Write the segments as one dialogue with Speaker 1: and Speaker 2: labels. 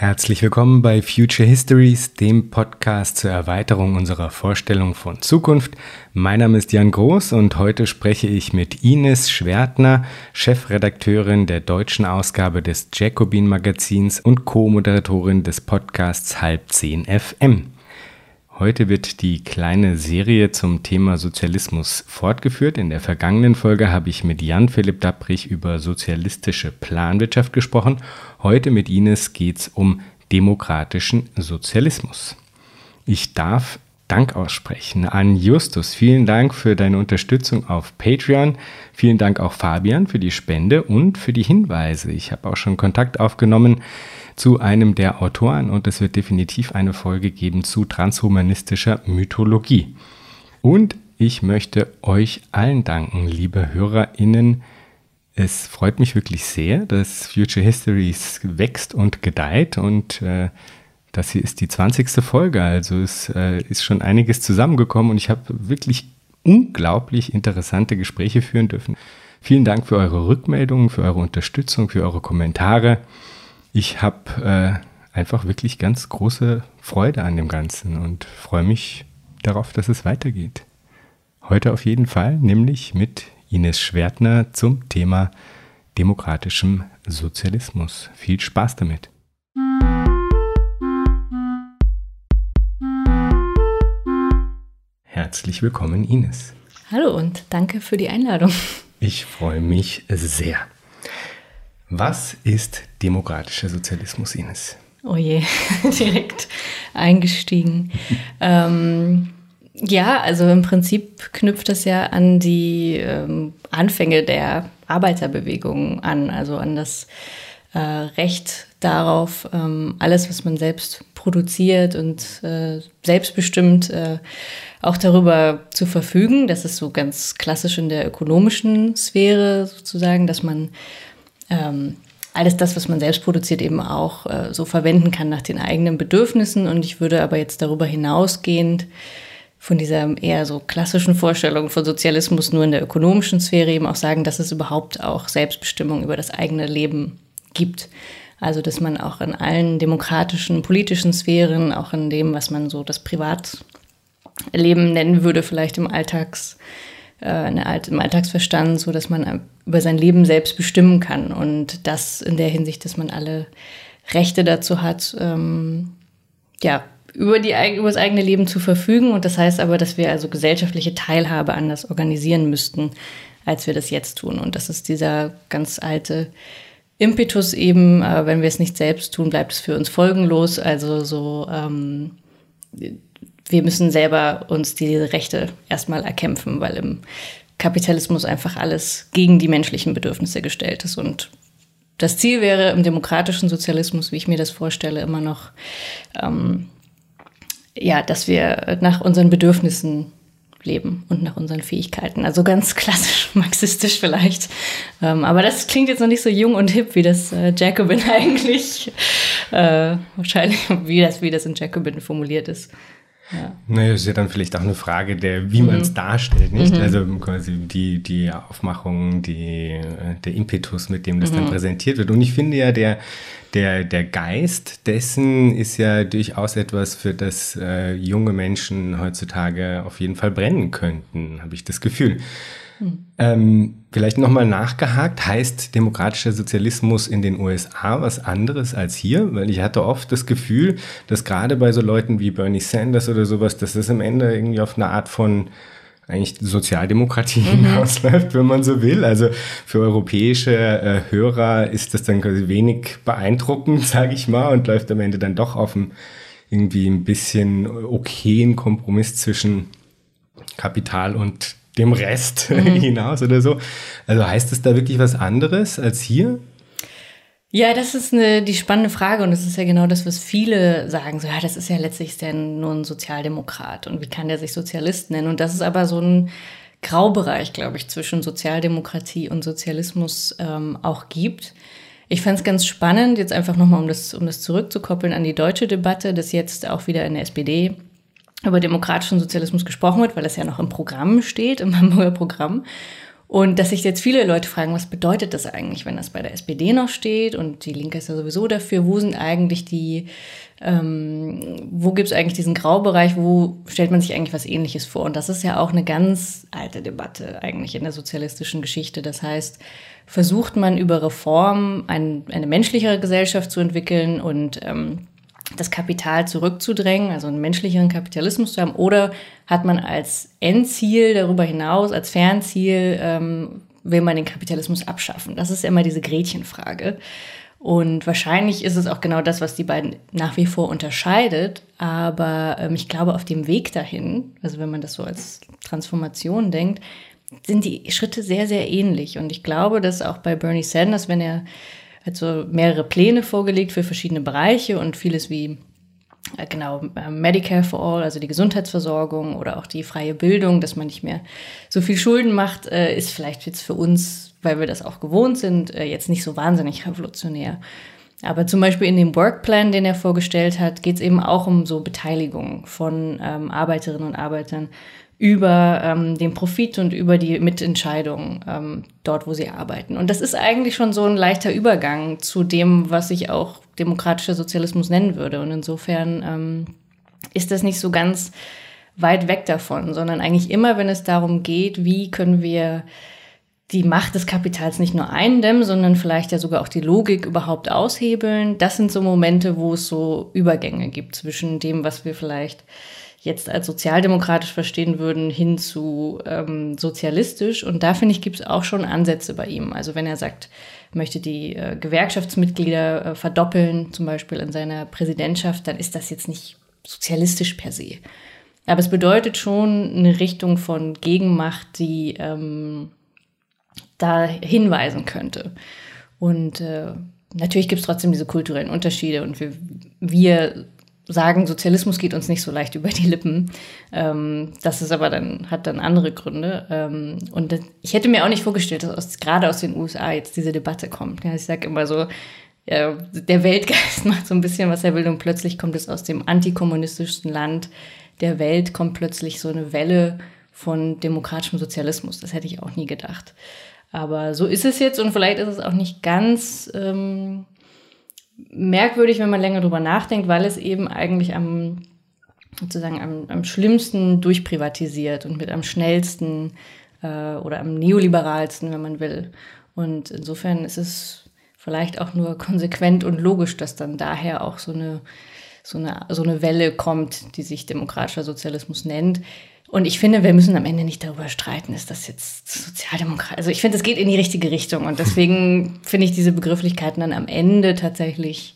Speaker 1: Herzlich willkommen bei Future Histories, dem Podcast zur Erweiterung unserer Vorstellung von Zukunft. Mein Name ist Jan Groß und heute spreche ich mit Ines Schwertner, Chefredakteurin der deutschen Ausgabe des Jacobin Magazins und Co-Moderatorin des Podcasts Halb 10 FM. Heute wird die kleine Serie zum Thema Sozialismus fortgeführt. In der vergangenen Folge habe ich mit Jan-Philipp Dapprich über sozialistische Planwirtschaft gesprochen. Heute mit Ines geht es um demokratischen Sozialismus. Ich darf Dank aussprechen an Justus. Vielen Dank für deine Unterstützung auf Patreon. Vielen Dank auch Fabian für die Spende und für die Hinweise. Ich habe auch schon Kontakt aufgenommen zu einem der Autoren und es wird definitiv eine Folge geben zu transhumanistischer Mythologie. Und ich möchte euch allen danken, liebe HörerInnen. Es freut mich wirklich sehr, dass Future Histories wächst und gedeiht und äh, das hier ist die 20. Folge, also es äh, ist schon einiges zusammengekommen und ich habe wirklich unglaublich interessante Gespräche führen dürfen. Vielen Dank für eure Rückmeldungen, für eure Unterstützung, für eure Kommentare ich habe äh, einfach wirklich ganz große Freude an dem Ganzen und freue mich darauf, dass es weitergeht. Heute auf jeden Fall, nämlich mit Ines Schwertner zum Thema demokratischem Sozialismus. Viel Spaß damit. Herzlich willkommen, Ines.
Speaker 2: Hallo und danke für die Einladung.
Speaker 1: Ich freue mich sehr. Was ist demokratischer Sozialismus, Ines?
Speaker 2: Oh je, direkt eingestiegen. ähm, ja, also im Prinzip knüpft das ja an die ähm, Anfänge der Arbeiterbewegung an, also an das äh, Recht darauf, ähm, alles, was man selbst produziert und äh, selbstbestimmt äh, auch darüber zu verfügen. Das ist so ganz klassisch in der ökonomischen Sphäre sozusagen, dass man ähm, alles das, was man selbst produziert, eben auch äh, so verwenden kann nach den eigenen Bedürfnissen. Und ich würde aber jetzt darüber hinausgehend von dieser eher so klassischen Vorstellung von Sozialismus nur in der ökonomischen Sphäre eben auch sagen, dass es überhaupt auch Selbstbestimmung über das eigene Leben gibt. Also dass man auch in allen demokratischen, politischen Sphären, auch in dem, was man so das Privatleben nennen würde, vielleicht im Alltags äh, im Alltagsverstand, so dass man über sein Leben selbst bestimmen kann und das in der Hinsicht, dass man alle Rechte dazu hat, ähm, ja, über, die, über das eigene Leben zu verfügen. Und das heißt aber, dass wir also gesellschaftliche Teilhabe anders organisieren müssten, als wir das jetzt tun. Und das ist dieser ganz alte Impetus eben, äh, wenn wir es nicht selbst tun, bleibt es für uns folgenlos. Also so ähm, wir müssen selber uns diese Rechte erstmal erkämpfen, weil im Kapitalismus einfach alles gegen die menschlichen Bedürfnisse gestellt ist. Und das Ziel wäre im demokratischen Sozialismus, wie ich mir das vorstelle, immer noch, ähm, ja, dass wir nach unseren Bedürfnissen leben und nach unseren Fähigkeiten. Also ganz klassisch marxistisch vielleicht. Ähm, aber das klingt jetzt noch nicht so jung und hip, wie das äh, Jacobin eigentlich, äh, wahrscheinlich, wie das, wie das in Jacobin formuliert ist.
Speaker 1: Ja. Naja, ist ja dann vielleicht auch eine Frage der, wie mhm. man es darstellt, nicht? Mhm. Also quasi die, die Aufmachung, die, der Impetus, mit dem das mhm. dann präsentiert wird. Und ich finde ja, der, der, der Geist dessen ist ja durchaus etwas, für das äh, junge Menschen heutzutage auf jeden Fall brennen könnten, habe ich das Gefühl. Hm. Ähm, vielleicht nochmal nachgehakt, heißt demokratischer Sozialismus in den USA was anderes als hier? Weil ich hatte oft das Gefühl, dass gerade bei so Leuten wie Bernie Sanders oder sowas, dass das am Ende irgendwie auf eine Art von eigentlich Sozialdemokratie mhm. hinausläuft, wenn man so will. Also für europäische äh, Hörer ist das dann quasi wenig beeindruckend, sage ich mal, und läuft am Ende dann doch auf ein irgendwie ein bisschen okayen Kompromiss zwischen Kapital und dem Rest mhm. hinaus oder so. Also heißt es da wirklich was anderes als hier?
Speaker 2: Ja, das ist eine, die spannende Frage und das ist ja genau das, was viele sagen. So, ja, das ist ja letztlich dann nur ein Sozialdemokrat und wie kann der sich Sozialist nennen? Und das ist aber so ein Graubereich, glaube ich, zwischen Sozialdemokratie und Sozialismus ähm, auch gibt. Ich fand es ganz spannend, jetzt einfach nochmal, um das, um das zurückzukoppeln an die deutsche Debatte, dass jetzt auch wieder in der SPD über demokratischen Sozialismus gesprochen wird, weil es ja noch im Programm steht, im Hamburger Programm. Und dass sich jetzt viele Leute fragen, was bedeutet das eigentlich, wenn das bei der SPD noch steht und die Linke ist ja sowieso dafür, wo sind eigentlich die, ähm, wo gibt es eigentlich diesen Graubereich, wo stellt man sich eigentlich was ähnliches vor? Und das ist ja auch eine ganz alte Debatte eigentlich in der sozialistischen Geschichte. Das heißt, versucht man über Reform ein, eine menschlichere Gesellschaft zu entwickeln und ähm, das Kapital zurückzudrängen, also einen menschlicheren Kapitalismus zu haben, oder hat man als Endziel darüber hinaus, als Fernziel, ähm, will man den Kapitalismus abschaffen? Das ist immer diese Gretchenfrage. Und wahrscheinlich ist es auch genau das, was die beiden nach wie vor unterscheidet. Aber ähm, ich glaube, auf dem Weg dahin, also wenn man das so als Transformation denkt, sind die Schritte sehr, sehr ähnlich. Und ich glaube, dass auch bei Bernie Sanders, wenn er also mehrere Pläne vorgelegt für verschiedene Bereiche und vieles wie äh, genau äh, Medicare for All, also die Gesundheitsversorgung oder auch die freie Bildung, dass man nicht mehr so viel Schulden macht, äh, ist vielleicht jetzt für uns, weil wir das auch gewohnt sind, jetzt nicht so wahnsinnig revolutionär. Aber zum Beispiel in dem Workplan, den er vorgestellt hat, geht es eben auch um so Beteiligung von ähm, Arbeiterinnen und Arbeitern über ähm, den Profit und über die Mitentscheidung ähm, dort, wo sie arbeiten. Und das ist eigentlich schon so ein leichter Übergang zu dem, was ich auch demokratischer Sozialismus nennen würde. Und insofern ähm, ist das nicht so ganz weit weg davon, sondern eigentlich immer, wenn es darum geht, wie können wir die Macht des Kapitals nicht nur eindämmen, sondern vielleicht ja sogar auch die Logik überhaupt aushebeln. Das sind so Momente, wo es so Übergänge gibt zwischen dem, was wir vielleicht jetzt als sozialdemokratisch verstehen würden, hin zu ähm, sozialistisch. Und da finde ich, gibt es auch schon Ansätze bei ihm. Also wenn er sagt, möchte die äh, Gewerkschaftsmitglieder äh, verdoppeln, zum Beispiel in seiner Präsidentschaft, dann ist das jetzt nicht sozialistisch per se. Aber es bedeutet schon eine Richtung von Gegenmacht, die ähm, da hinweisen könnte. Und äh, natürlich gibt es trotzdem diese kulturellen Unterschiede und wir, wir sagen, Sozialismus geht uns nicht so leicht über die Lippen. Ähm, das ist aber dann, hat dann andere Gründe. Ähm, und das, ich hätte mir auch nicht vorgestellt, dass aus, gerade aus den USA jetzt diese Debatte kommt. Ja, ich sage immer so, ja, der Weltgeist macht so ein bisschen, was er will, und plötzlich kommt es aus dem antikommunistischsten Land der Welt, kommt plötzlich so eine Welle von demokratischem Sozialismus. Das hätte ich auch nie gedacht. Aber so ist es jetzt und vielleicht ist es auch nicht ganz ähm, merkwürdig, wenn man länger drüber nachdenkt, weil es eben eigentlich am sozusagen am, am schlimmsten durchprivatisiert und mit am schnellsten äh, oder am neoliberalsten, wenn man will. Und insofern ist es vielleicht auch nur konsequent und logisch, dass dann daher auch so eine, so eine, so eine Welle kommt, die sich demokratischer Sozialismus nennt. Und ich finde, wir müssen am Ende nicht darüber streiten, ist das jetzt Sozialdemokrat. Also ich finde, es geht in die richtige Richtung. Und deswegen finde ich diese Begrifflichkeiten dann am Ende tatsächlich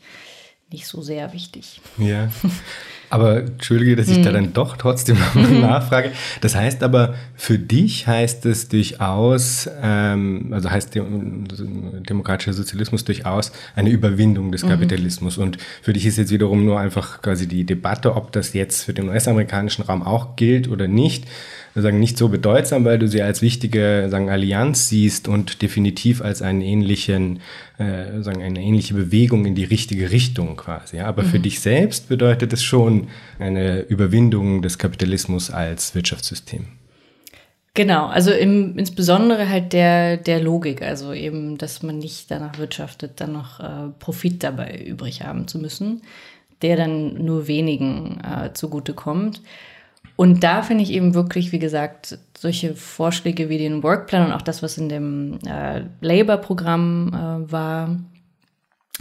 Speaker 2: nicht so sehr wichtig.
Speaker 1: Ja. Aber entschuldige, dass ich hm. da dann doch trotzdem nochmal mhm. nachfrage. Das heißt aber, für dich heißt es durchaus, ähm, also heißt demokratischer Sozialismus durchaus eine Überwindung des mhm. Kapitalismus. Mhm. Und für dich ist jetzt wiederum nur einfach quasi die Debatte, ob das jetzt für den US-amerikanischen Raum auch gilt oder nicht sagen, nicht so bedeutsam, weil du sie als wichtige sagen, Allianz siehst und definitiv als einen ähnlichen, äh, sagen, eine ähnliche Bewegung in die richtige Richtung quasi. Ja? Aber mhm. für dich selbst bedeutet es schon eine Überwindung des Kapitalismus als Wirtschaftssystem.
Speaker 2: Genau, also im, insbesondere halt der, der Logik, also eben, dass man nicht danach wirtschaftet, dann noch äh, Profit dabei übrig haben zu müssen, der dann nur wenigen äh, zugutekommt. Und da finde ich eben wirklich, wie gesagt, solche Vorschläge wie den Workplan und auch das, was in dem äh, Labour-Programm äh, war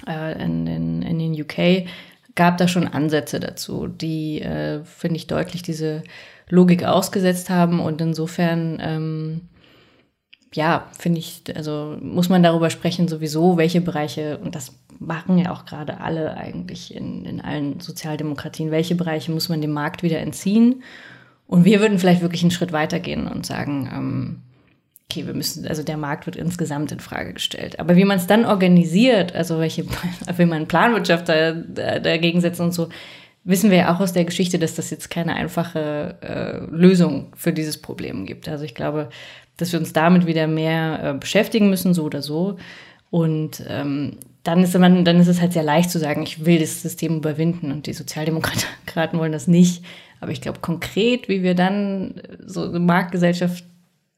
Speaker 2: äh, in, den, in den UK, gab da schon Ansätze dazu, die, äh, finde ich, deutlich diese Logik ausgesetzt haben. Und insofern, ähm, ja, finde ich, also muss man darüber sprechen, sowieso, welche Bereiche, und das machen ja auch gerade alle eigentlich in, in allen Sozialdemokratien. Welche Bereiche muss man dem Markt wieder entziehen? Und wir würden vielleicht wirklich einen Schritt weitergehen und sagen, ähm, okay, wir müssen, also der Markt wird insgesamt in Frage gestellt. Aber wie man es dann organisiert, also welche, will man Planwirtschaft da, da, dagegen setzen und so, wissen wir ja auch aus der Geschichte, dass das jetzt keine einfache äh, Lösung für dieses Problem gibt. Also ich glaube, dass wir uns damit wieder mehr äh, beschäftigen müssen, so oder so. Und ähm, dann ist, man, dann ist es halt sehr leicht zu sagen, ich will das System überwinden und die Sozialdemokraten wollen das nicht. Aber ich glaube, konkret, wie wir dann so eine Marktgesellschaft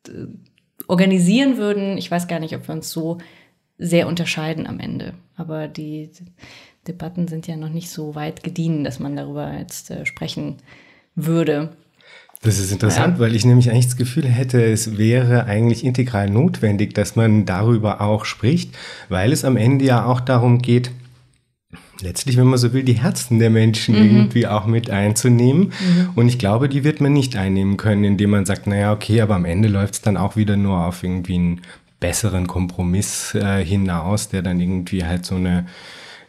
Speaker 2: äh, organisieren würden, ich weiß gar nicht, ob wir uns so sehr unterscheiden am Ende. Aber die Debatten sind ja noch nicht so weit gediehen, dass man darüber jetzt äh, sprechen würde.
Speaker 1: Das ist interessant, ja. weil ich nämlich eigentlich das Gefühl hätte, es wäre eigentlich integral notwendig, dass man darüber auch spricht, weil es am Ende ja auch darum geht, letztlich, wenn man so will, die Herzen der Menschen mhm. irgendwie auch mit einzunehmen. Mhm. Und ich glaube, die wird man nicht einnehmen können, indem man sagt, naja, okay, aber am Ende läuft es dann auch wieder nur auf irgendwie einen besseren Kompromiss äh, hinaus, der dann irgendwie halt so eine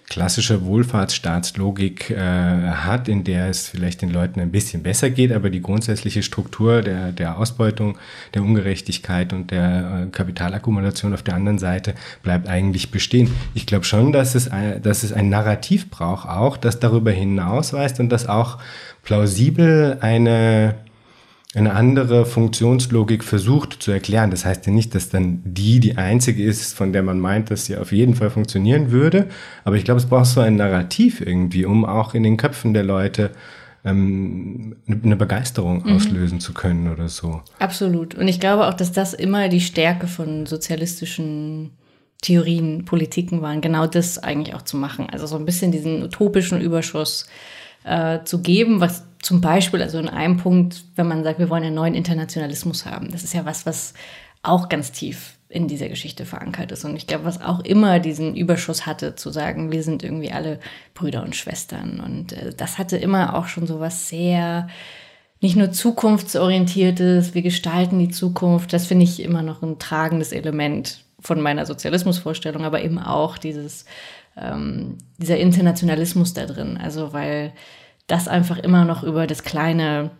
Speaker 1: klassische Wohlfahrtsstaatslogik äh, hat, in der es vielleicht den Leuten ein bisschen besser geht, aber die grundsätzliche Struktur der, der Ausbeutung, der Ungerechtigkeit und der äh, Kapitalakkumulation auf der anderen Seite bleibt eigentlich bestehen. Ich glaube schon, dass es, ein, dass es ein Narrativ braucht auch, das darüber hinausweist und das auch plausibel eine eine andere Funktionslogik versucht zu erklären. Das heißt ja nicht, dass dann die die einzige ist, von der man meint, dass sie auf jeden Fall funktionieren würde. Aber ich glaube, es braucht so ein Narrativ irgendwie, um auch in den Köpfen der Leute ähm, eine Begeisterung mhm. auslösen zu können oder so.
Speaker 2: Absolut. Und ich glaube auch, dass das immer die Stärke von sozialistischen Theorien, Politiken waren, genau das eigentlich auch zu machen. Also so ein bisschen diesen utopischen Überschuss äh, zu geben, was zum Beispiel, also in einem Punkt, wenn man sagt, wir wollen einen neuen Internationalismus haben, das ist ja was, was auch ganz tief in dieser Geschichte verankert ist. Und ich glaube, was auch immer diesen Überschuss hatte, zu sagen, wir sind irgendwie alle Brüder und Schwestern. Und äh, das hatte immer auch schon so was sehr, nicht nur zukunftsorientiertes, wir gestalten die Zukunft. Das finde ich immer noch ein tragendes Element von meiner Sozialismusvorstellung, aber eben auch dieses, ähm, dieser Internationalismus da drin. Also, weil das einfach immer noch über das kleine,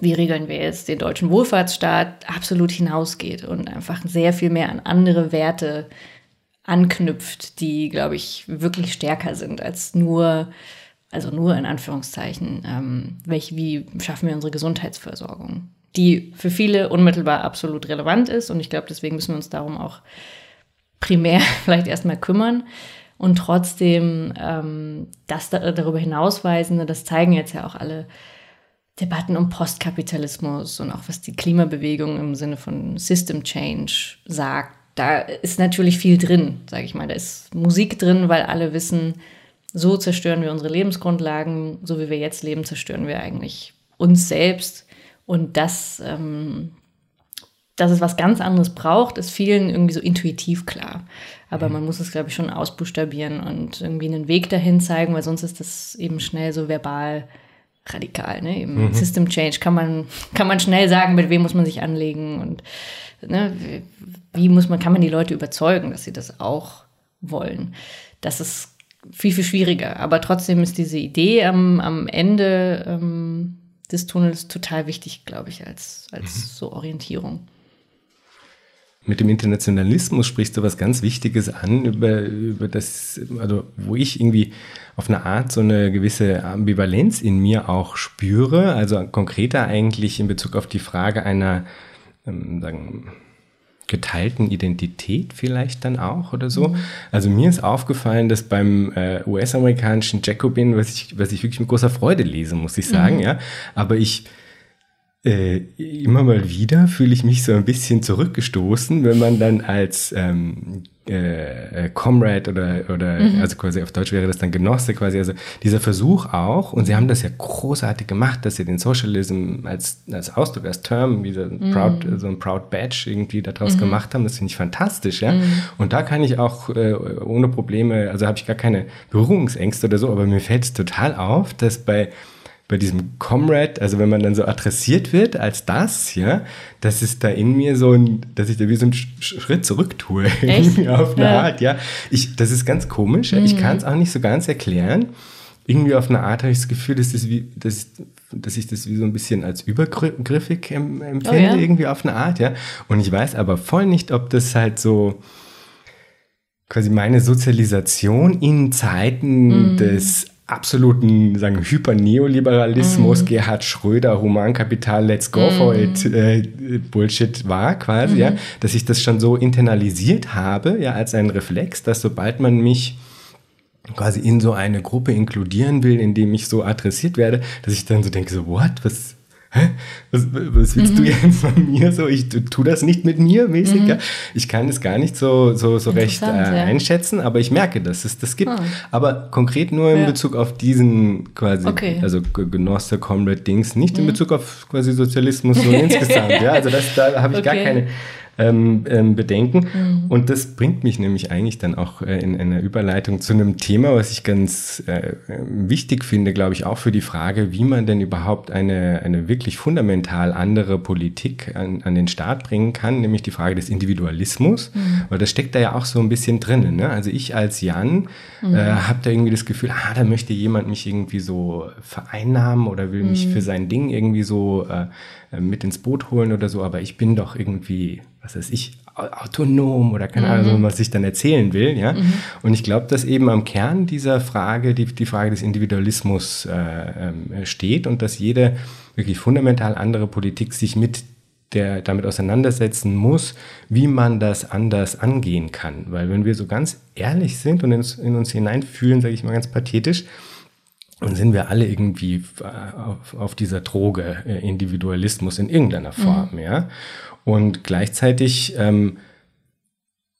Speaker 2: wie regeln wir jetzt den deutschen Wohlfahrtsstaat, absolut hinausgeht und einfach sehr viel mehr an andere Werte anknüpft, die, glaube ich, wirklich stärker sind als nur, also nur in Anführungszeichen, ähm, welch, wie schaffen wir unsere Gesundheitsversorgung, die für viele unmittelbar absolut relevant ist und ich glaube, deswegen müssen wir uns darum auch primär vielleicht erstmal kümmern und trotzdem ähm, das da, darüber hinausweisen, das zeigen jetzt ja auch alle Debatten um Postkapitalismus und auch was die Klimabewegung im Sinne von System Change sagt. Da ist natürlich viel drin, sage ich mal. Da ist Musik drin, weil alle wissen, so zerstören wir unsere Lebensgrundlagen, so wie wir jetzt leben, zerstören wir eigentlich uns selbst. Und das ähm, dass es was ganz anderes braucht, ist vielen irgendwie so intuitiv klar. Aber mhm. man muss es, glaube ich, schon ausbuchstabieren und irgendwie einen Weg dahin zeigen, weil sonst ist das eben schnell so verbal radikal. Ne? Eben mhm. System Change kann man, kann man schnell sagen, mit wem muss man sich anlegen und ne, wie muss man, kann man die Leute überzeugen, dass sie das auch wollen. Das ist viel, viel schwieriger. Aber trotzdem ist diese Idee am, am Ende ähm, des Tunnels total wichtig, glaube ich, als, als mhm. so Orientierung
Speaker 1: mit dem Internationalismus sprichst du was ganz Wichtiges an, über, über das, also wo ich irgendwie auf eine Art so eine gewisse Ambivalenz in mir auch spüre, also konkreter eigentlich in Bezug auf die Frage einer, ähm, sagen, geteilten Identität vielleicht dann auch oder so. Also mir ist aufgefallen, dass beim äh, US-amerikanischen Jacobin, was ich, was ich wirklich mit großer Freude lese, muss ich sagen, mhm. ja, aber ich äh, immer mal wieder fühle ich mich so ein bisschen zurückgestoßen, wenn man dann als ähm, äh, äh, Comrade oder, oder mhm. also quasi auf Deutsch wäre das dann Genosse quasi, also dieser Versuch auch, und sie haben das ja großartig gemacht, dass sie den Socialism als, als Ausdruck, als Term, wie so ein, mhm. Proud, so ein Proud Badge irgendwie daraus mhm. gemacht haben, das finde ich fantastisch, ja. Mhm. Und da kann ich auch äh, ohne Probleme, also habe ich gar keine Berührungsängste oder so, aber mir fällt es total auf, dass bei bei diesem Comrade, also wenn man dann so adressiert wird als das, ja, das ist da in mir so ein, dass ich da wie so einen Schritt zurück tue, auf eine ja. Art, ja. Ich, das ist ganz komisch, mhm. ich kann es auch nicht so ganz erklären. Irgendwie auf eine Art habe ich das Gefühl, dass, das wie, dass, dass ich das wie so ein bisschen als übergriffig empfinde, oh, ja? irgendwie auf eine Art, ja. Und ich weiß aber voll nicht, ob das halt so quasi meine Sozialisation in Zeiten mm. des absoluten sagen Hyperneoliberalismus, mhm. Gerhard Schröder, Humankapital, Let's Go mhm. for it äh, Bullshit war quasi, mhm. ja, dass ich das schon so internalisiert habe, ja, als ein Reflex, dass sobald man mich quasi in so eine Gruppe inkludieren will, in dem ich so adressiert werde, dass ich dann so denke, so, what, was, hä, was, was willst mhm. du jetzt von mir? So, ich tu das nicht mit mir mäßig. Mhm. Ja. Ich kann es gar nicht so, so, so recht äh, einschätzen, aber ich merke, dass es das gibt. Ah. Aber konkret nur in ja. Bezug auf diesen quasi, okay. also Genosse, Comrade Dings, nicht in mhm. Bezug auf quasi Sozialismus so insgesamt. Ja, also das, da habe ich okay. gar keine ähm, ähm, bedenken. Mhm. Und das bringt mich nämlich eigentlich dann auch äh, in einer Überleitung zu einem Thema, was ich ganz äh, wichtig finde, glaube ich, auch für die Frage, wie man denn überhaupt eine, eine wirklich fundamental andere Politik an, an den Start bringen kann, nämlich die Frage des Individualismus, mhm. weil das steckt da ja auch so ein bisschen drin. Ne? Also ich als Jan mhm. äh, habe da irgendwie das Gefühl, ah, da möchte jemand mich irgendwie so vereinnahmen oder will mich mhm. für sein Ding irgendwie so äh, mit ins Boot holen oder so, aber ich bin doch irgendwie, was weiß ich, autonom oder keine Ahnung, mhm. was ich dann erzählen will, ja. Mhm. Und ich glaube, dass eben am Kern dieser Frage die, die Frage des Individualismus äh, äh, steht und dass jede wirklich fundamental andere Politik sich mit der damit auseinandersetzen muss, wie man das anders angehen kann. Weil wenn wir so ganz ehrlich sind und in uns, in uns hineinfühlen, sage ich mal ganz pathetisch, und sind wir alle irgendwie auf, auf dieser Droge äh, Individualismus in irgendeiner Form, mhm. ja. Und gleichzeitig ähm,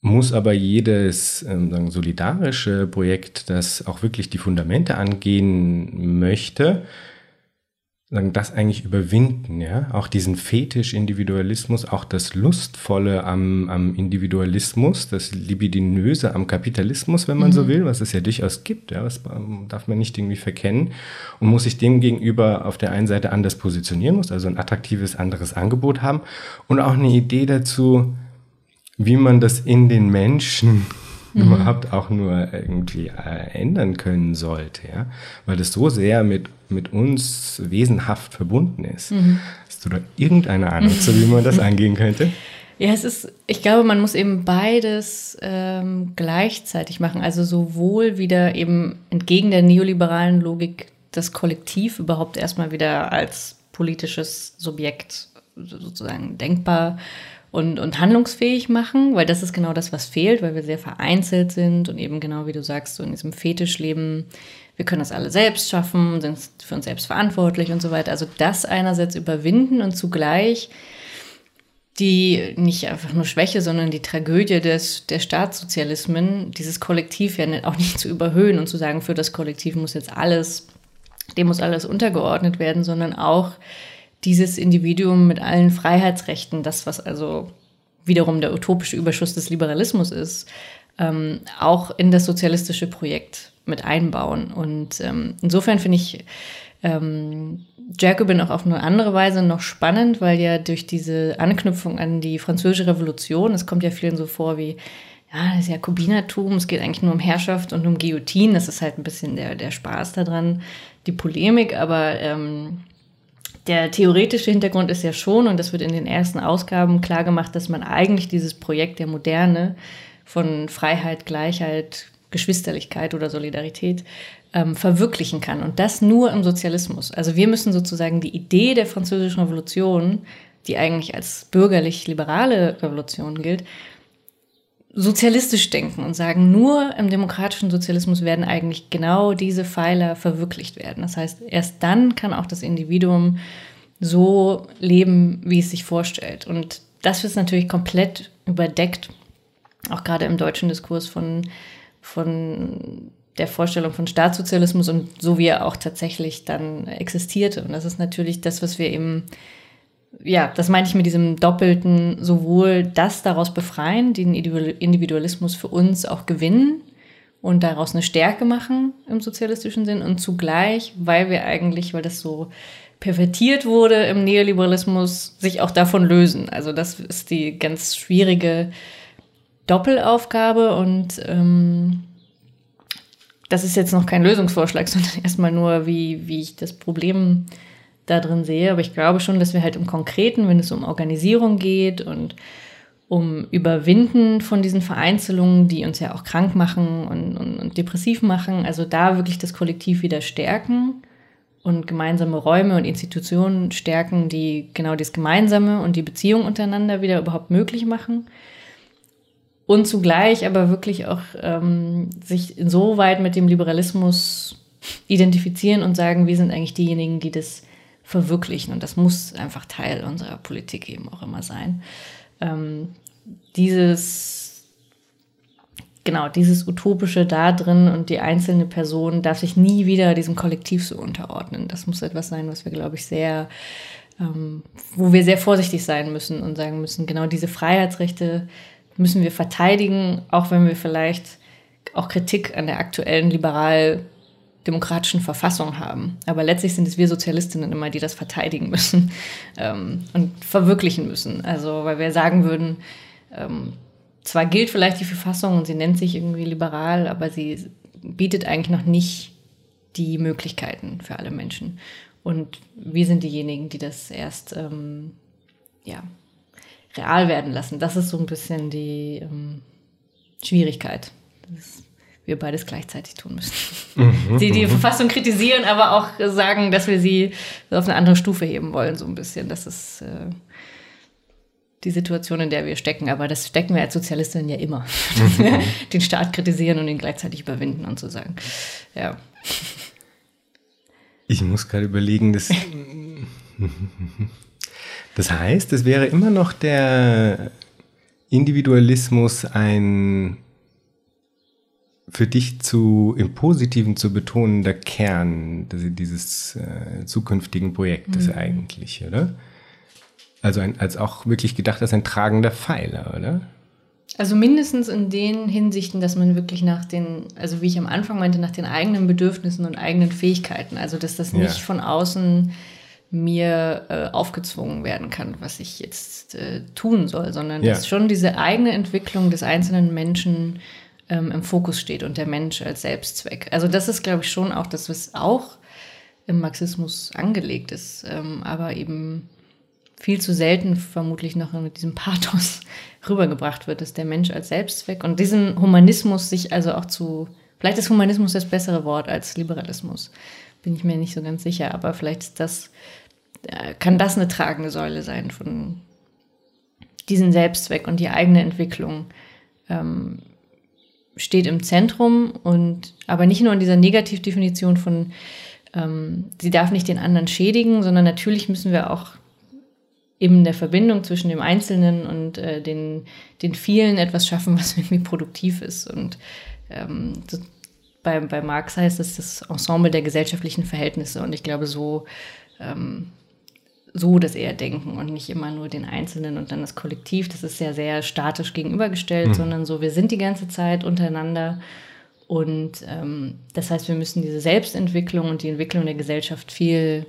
Speaker 1: muss aber jedes ähm, sagen, solidarische Projekt, das auch wirklich die Fundamente angehen möchte, sagen, das eigentlich überwinden, ja, auch diesen Fetisch-Individualismus, auch das Lustvolle am, am Individualismus, das Libidinöse am Kapitalismus, wenn man mhm. so will, was es ja durchaus gibt, ja, das darf man nicht irgendwie verkennen. Und muss sich dem gegenüber auf der einen Seite anders positionieren, muss also ein attraktives anderes Angebot haben. Und auch eine Idee dazu, wie man das in den Menschen mhm. überhaupt auch nur irgendwie äh, ändern können sollte, ja, weil das so sehr mit, mit uns wesenhaft verbunden ist. Mhm. Hast du da irgendeine Ahnung zu, wie man das angehen könnte?
Speaker 2: Ja, es ist, ich glaube, man muss eben beides ähm, gleichzeitig machen. Also sowohl wieder eben entgegen der neoliberalen Logik das Kollektiv überhaupt erstmal wieder als politisches Subjekt sozusagen denkbar und, und handlungsfähig machen, weil das ist genau das, was fehlt, weil wir sehr vereinzelt sind und eben genau wie du sagst, so in diesem Fetischleben, wir können das alle selbst schaffen, sind für uns selbst verantwortlich und so weiter. Also das einerseits überwinden und zugleich die nicht einfach nur Schwäche, sondern die Tragödie des, der Staatssozialismen, dieses Kollektiv ja auch nicht zu überhöhen und zu sagen, für das Kollektiv muss jetzt alles, dem muss alles untergeordnet werden, sondern auch dieses Individuum mit allen Freiheitsrechten, das, was also wiederum der utopische Überschuss des Liberalismus ist, ähm, auch in das sozialistische Projekt mit einbauen. Und ähm, insofern finde ich ähm, Jacobin auch auf eine andere Weise noch spannend, weil ja durch diese Anknüpfung an die Französische Revolution, es kommt ja vielen so vor wie, ja, das Jakobinertum, es geht eigentlich nur um Herrschaft und um Guillotine, das ist halt ein bisschen der, der Spaß daran, die Polemik, aber ähm, der theoretische Hintergrund ist ja schon, und das wird in den ersten Ausgaben klar gemacht, dass man eigentlich dieses Projekt der Moderne von Freiheit, Gleichheit, Geschwisterlichkeit oder Solidarität ähm, verwirklichen kann. Und das nur im Sozialismus. Also wir müssen sozusagen die Idee der französischen Revolution, die eigentlich als bürgerlich-liberale Revolution gilt, sozialistisch denken und sagen, nur im demokratischen Sozialismus werden eigentlich genau diese Pfeiler verwirklicht werden. Das heißt, erst dann kann auch das Individuum so leben, wie es sich vorstellt. Und das ist natürlich komplett überdeckt, auch gerade im deutschen Diskurs von, von der Vorstellung von Staatssozialismus und so wie er auch tatsächlich dann existierte. Und das ist natürlich das, was wir eben ja, das meine ich mit diesem doppelten, sowohl das daraus befreien, den Individualismus für uns auch gewinnen und daraus eine Stärke machen im sozialistischen Sinn und zugleich, weil wir eigentlich, weil das so pervertiert wurde im Neoliberalismus, sich auch davon lösen. Also das ist die ganz schwierige Doppelaufgabe und ähm, das ist jetzt noch kein Lösungsvorschlag, sondern erstmal nur, wie, wie ich das Problem da drin sehe. Aber ich glaube schon, dass wir halt im Konkreten, wenn es um Organisierung geht und um Überwinden von diesen Vereinzelungen, die uns ja auch krank machen und, und, und depressiv machen, also da wirklich das Kollektiv wieder stärken und gemeinsame Räume und Institutionen stärken, die genau das Gemeinsame und die Beziehung untereinander wieder überhaupt möglich machen. Und zugleich aber wirklich auch ähm, sich insoweit mit dem Liberalismus identifizieren und sagen, wir sind eigentlich diejenigen, die das verwirklichen. Und das muss einfach Teil unserer Politik eben auch immer sein. Ähm, dieses, genau, dieses Utopische da drin und die einzelne Person darf sich nie wieder diesem Kollektiv so unterordnen. Das muss etwas sein, was wir, glaube ich, sehr, ähm, wo wir sehr vorsichtig sein müssen und sagen müssen, genau diese Freiheitsrechte müssen wir verteidigen, auch wenn wir vielleicht auch Kritik an der aktuellen liberal demokratischen Verfassung haben. Aber letztlich sind es wir Sozialistinnen immer, die das verteidigen müssen ähm, und verwirklichen müssen. Also, weil wir sagen würden, ähm, zwar gilt vielleicht die Verfassung und sie nennt sich irgendwie liberal, aber sie bietet eigentlich noch nicht die Möglichkeiten für alle Menschen. Und wir sind diejenigen, die das erst ähm, ja, real werden lassen. Das ist so ein bisschen die ähm, Schwierigkeit. Das wir beides gleichzeitig tun müssen. Mhm, sie die mhm. Verfassung kritisieren, aber auch sagen, dass wir sie auf eine andere Stufe heben wollen, so ein bisschen. Das ist äh, die Situation, in der wir stecken. Aber das stecken wir als Sozialistinnen ja immer. Mhm. den Staat kritisieren und ihn gleichzeitig überwinden und so sagen. Ja.
Speaker 1: Ich muss gerade überlegen, dass. Das heißt, es wäre immer noch der Individualismus ein für dich zu im Positiven zu betonender Kern dieses äh, zukünftigen Projektes mhm. eigentlich, oder? Also ein, als auch wirklich gedacht als ein tragender Pfeiler, oder?
Speaker 2: Also mindestens in den Hinsichten, dass man wirklich nach den, also wie ich am Anfang meinte, nach den eigenen Bedürfnissen und eigenen Fähigkeiten, also dass das nicht ja. von außen mir äh, aufgezwungen werden kann, was ich jetzt äh, tun soll, sondern ja. dass schon diese eigene Entwicklung des einzelnen Menschen ähm, im Fokus steht und der Mensch als Selbstzweck. Also das ist, glaube ich, schon auch das, was auch im Marxismus angelegt ist, ähm, aber eben viel zu selten vermutlich noch mit diesem Pathos rübergebracht wird, dass der Mensch als Selbstzweck und diesen Humanismus sich also auch zu, vielleicht ist Humanismus das bessere Wort als Liberalismus, bin ich mir nicht so ganz sicher, aber vielleicht ist das, äh, kann das eine tragende Säule sein von diesen Selbstzweck und die eigene Entwicklung ähm, steht im Zentrum und aber nicht nur in dieser Negativdefinition von ähm, sie darf nicht den anderen schädigen, sondern natürlich müssen wir auch in der Verbindung zwischen dem Einzelnen und äh, den, den vielen etwas schaffen, was irgendwie produktiv ist. Und ähm, das, bei, bei Marx heißt es das Ensemble der gesellschaftlichen Verhältnisse. Und ich glaube, so ähm, so das eher denken und nicht immer nur den Einzelnen und dann das Kollektiv. Das ist ja sehr statisch gegenübergestellt, mhm. sondern so, wir sind die ganze Zeit untereinander. Und ähm, das heißt, wir müssen diese Selbstentwicklung und die Entwicklung der Gesellschaft viel,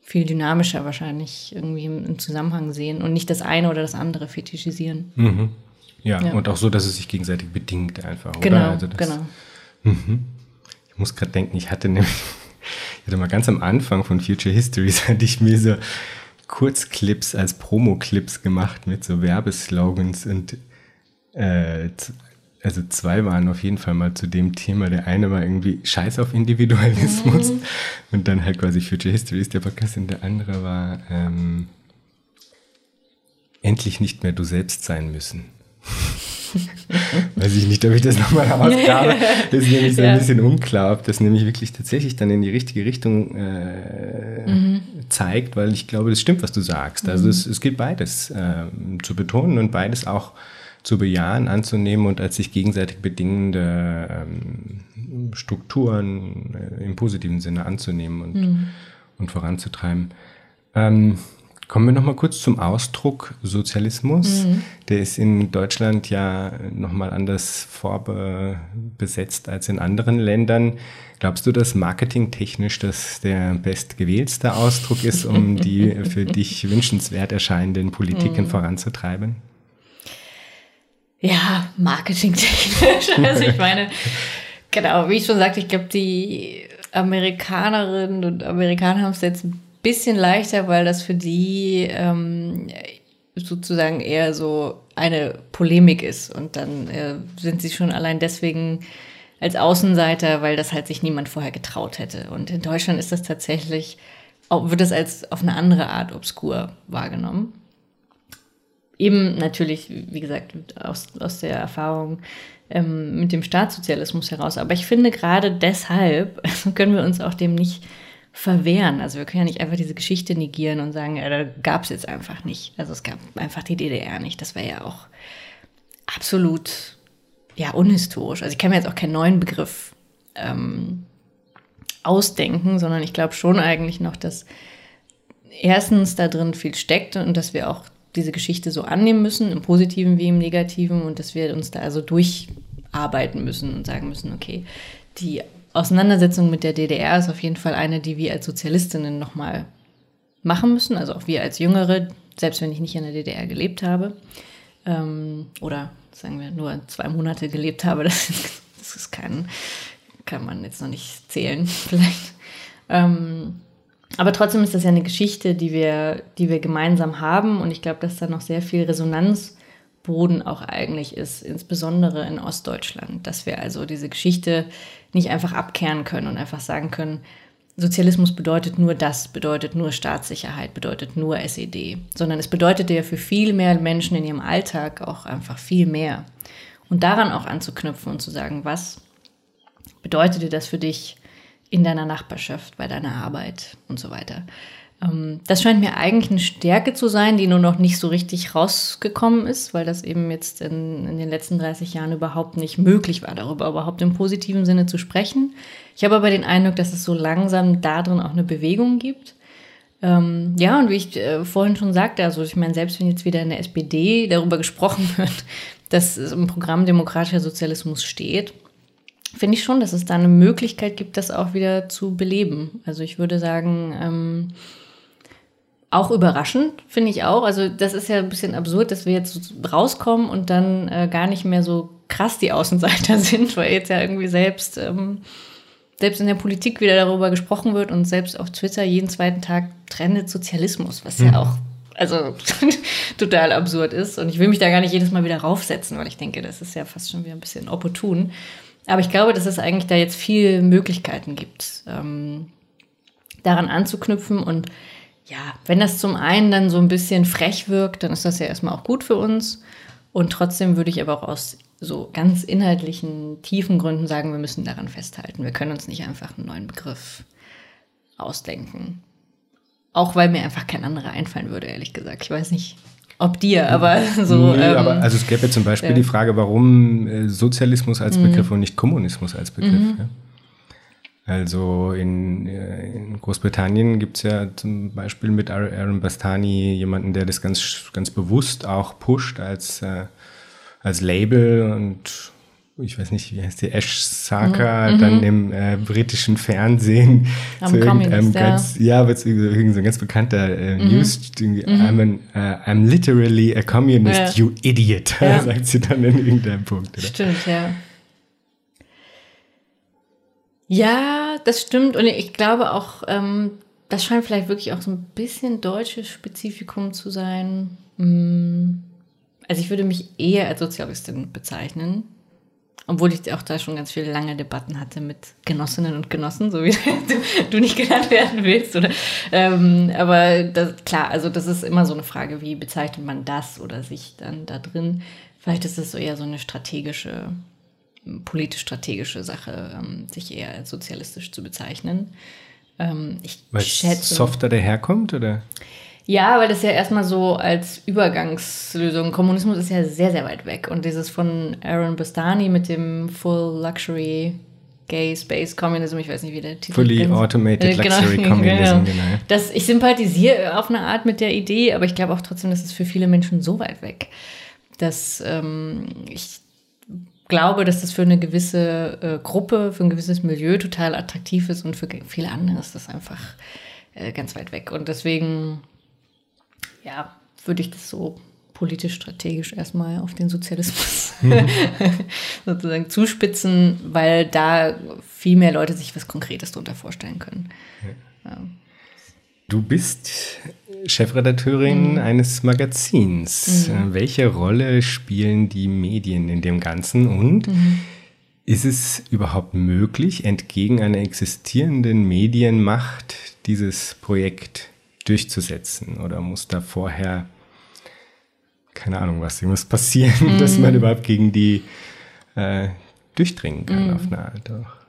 Speaker 2: viel dynamischer wahrscheinlich irgendwie im, im Zusammenhang sehen und nicht das eine oder das andere fetischisieren.
Speaker 1: Mhm. Ja, ja, und auch so, dass es sich gegenseitig bedingt einfach.
Speaker 2: Genau,
Speaker 1: oder?
Speaker 2: Also das, genau.
Speaker 1: Mhm. Ich muss gerade denken, ich hatte nämlich ich hatte mal ganz am Anfang von Future Histories, hatte ich mir so Kurzclips als Promo-Clips gemacht mit so Werbeslogans und äh, also zwei waren auf jeden Fall mal zu dem Thema. Der eine war irgendwie Scheiß auf Individualismus mhm. und dann halt quasi Future Histories, der Podcast, und der andere war ähm, endlich nicht mehr du selbst sein müssen. Weiß ich nicht, ob ich das nochmal herausgrabe. Das ist nämlich so ein bisschen unklar, ob das nämlich wirklich tatsächlich dann in die richtige Richtung äh, mhm. zeigt, weil ich glaube, das stimmt, was du sagst. Also mhm. es, es gilt beides äh, zu betonen und beides auch zu bejahen, anzunehmen und als sich gegenseitig bedingende ähm, Strukturen äh, im positiven Sinne anzunehmen und, mhm. und voranzutreiben. Ähm, Kommen wir nochmal kurz zum Ausdruck Sozialismus. Mhm. Der ist in Deutschland ja nochmal anders vorbesetzt als in anderen Ländern. Glaubst du, dass marketingtechnisch das der bestgewähltste Ausdruck ist, um die für dich wünschenswert erscheinenden Politiken mhm. voranzutreiben?
Speaker 2: Ja, marketingtechnisch. Also ich meine, genau, wie ich schon sagte, ich glaube, die Amerikanerinnen und Amerikaner haben es jetzt ein bisschen leichter, weil das für die ähm, sozusagen eher so eine Polemik ist. Und dann äh, sind sie schon allein deswegen als Außenseiter, weil das halt sich niemand vorher getraut hätte. Und in Deutschland ist das tatsächlich, wird das als auf eine andere Art obskur wahrgenommen. Eben natürlich, wie gesagt, aus, aus der Erfahrung ähm, mit dem Staatssozialismus heraus. Aber ich finde gerade deshalb können wir uns auch dem nicht verwehren. Also wir können ja nicht einfach diese Geschichte negieren und sagen, ja, da gab es jetzt einfach nicht. Also es gab einfach die DDR nicht. Das wäre ja auch absolut ja unhistorisch. Also ich kann mir jetzt auch keinen neuen Begriff ähm, ausdenken, sondern ich glaube schon eigentlich noch, dass erstens da drin viel steckt und dass wir auch diese Geschichte so annehmen müssen, im Positiven wie im Negativen, und dass wir uns da also durcharbeiten müssen und sagen müssen, okay, die Auseinandersetzung mit der DDR ist auf jeden Fall eine, die wir als Sozialistinnen nochmal machen müssen, also auch wir als Jüngere, selbst wenn ich nicht in der DDR gelebt habe ähm, oder sagen wir nur zwei Monate gelebt habe, das, das ist kein, kann man jetzt noch nicht zählen vielleicht. Ähm, aber trotzdem ist das ja eine Geschichte, die wir, die wir gemeinsam haben und ich glaube, dass da noch sehr viel Resonanzboden auch eigentlich ist, insbesondere in Ostdeutschland, dass wir also diese Geschichte nicht einfach abkehren können und einfach sagen können, Sozialismus bedeutet nur das, bedeutet nur Staatssicherheit, bedeutet nur SED, sondern es bedeutet ja für viel mehr Menschen in ihrem Alltag auch einfach viel mehr. Und daran auch anzuknüpfen und zu sagen, was bedeutet dir das für dich in deiner Nachbarschaft, bei deiner Arbeit und so weiter. Ähm, das scheint mir eigentlich eine Stärke zu sein, die nur noch nicht so richtig rausgekommen ist, weil das eben jetzt in, in den letzten 30 Jahren überhaupt nicht möglich war, darüber überhaupt im positiven Sinne zu sprechen. Ich habe aber den Eindruck, dass es so langsam da drin auch eine Bewegung gibt. Ähm, ja, und wie ich äh, vorhin schon sagte, also ich meine, selbst wenn jetzt wieder in der SPD darüber gesprochen wird, dass im Programm demokratischer Sozialismus steht, finde ich schon, dass es da eine Möglichkeit gibt, das auch wieder zu beleben. Also ich würde sagen, ähm, auch überraschend, finde ich auch. Also das ist ja ein bisschen absurd, dass wir jetzt rauskommen und dann äh, gar nicht mehr so krass die Außenseiter sind, weil jetzt ja irgendwie selbst, ähm, selbst in der Politik wieder darüber gesprochen wird und selbst auf Twitter jeden zweiten Tag trendet Sozialismus, was mhm. ja auch also total absurd ist. Und ich will mich da gar nicht jedes Mal wieder raufsetzen, weil ich denke, das ist ja fast schon wieder ein bisschen opportun. Aber ich glaube, dass es eigentlich da jetzt viele Möglichkeiten gibt, ähm, daran anzuknüpfen und ja, wenn das zum einen dann so ein bisschen frech wirkt, dann ist das ja erstmal auch gut für uns. Und trotzdem würde ich aber auch aus so ganz inhaltlichen, tiefen Gründen sagen, wir müssen daran festhalten. Wir können uns nicht einfach einen neuen Begriff ausdenken. Auch weil mir einfach kein anderer einfallen würde, ehrlich gesagt. Ich weiß nicht, ob dir, aber so.
Speaker 1: Nee, ähm, aber also es gäbe zum Beispiel ja. die Frage, warum äh, Sozialismus als Begriff mhm. und nicht Kommunismus als Begriff. Mhm. Ja? Also in, äh, in Großbritannien gibt es ja zum Beispiel mit Aaron Bastani jemanden, der das ganz, ganz bewusst auch pusht als, äh, als Label und ich weiß nicht, wie heißt die, Ash Saka, mhm. dann im äh, britischen Fernsehen. Am so irgendeinem ganz, ja, ja wird irgend so ein ganz bekannter äh, mhm. News, mhm. I'm, an, uh, I'm literally a communist, ja. you idiot, ja. sagt sie dann in irgendeinem Punkt.
Speaker 2: Oder? Stimmt, ja. Ja, das stimmt. Und ich glaube auch, ähm, das scheint vielleicht wirklich auch so ein bisschen deutsches Spezifikum zu sein. Mm, also ich würde mich eher als Sozialistin bezeichnen. Obwohl ich auch da schon ganz viele lange Debatten hatte mit Genossinnen und Genossen, so wie du, du nicht genannt werden willst. Oder, ähm, aber das, klar, also das ist immer so eine Frage, wie bezeichnet man das oder sich dann da drin. Vielleicht ist es so eher so eine strategische politisch-strategische Sache, ähm, sich eher als sozialistisch zu bezeichnen.
Speaker 1: Ähm, ich weil schätze. softer daherkommt, oder?
Speaker 2: Ja, weil das ja erstmal so als Übergangslösung, Kommunismus ist ja sehr, sehr weit weg. Und dieses von Aaron Bastani mit dem Full Luxury Gay Space Communism, ich weiß nicht, wie der Titel
Speaker 1: Fully ist. Automated genau, Luxury Communism, genau.
Speaker 2: Das, ich sympathisiere auf eine Art mit der Idee, aber ich glaube auch trotzdem, dass es für viele Menschen so weit weg, dass ähm, ich glaube, dass das für eine gewisse äh, Gruppe, für ein gewisses Milieu total attraktiv ist und für viele andere ist das einfach äh, ganz weit weg. Und deswegen, ja, würde ich das so politisch strategisch erstmal auf den Sozialismus mhm. sozusagen zuspitzen, weil da viel mehr Leute sich was Konkretes darunter vorstellen können. Ja. Ja.
Speaker 1: Du bist Chefredakteurin mhm. eines Magazins. Mhm. Äh, welche Rolle spielen die Medien in dem Ganzen und mhm. ist es überhaupt möglich, entgegen einer existierenden Medienmacht dieses Projekt durchzusetzen oder muss da vorher keine Ahnung was, muss passieren, dass man mhm. überhaupt gegen die äh, durchdringen kann mhm. auf eine Art auch?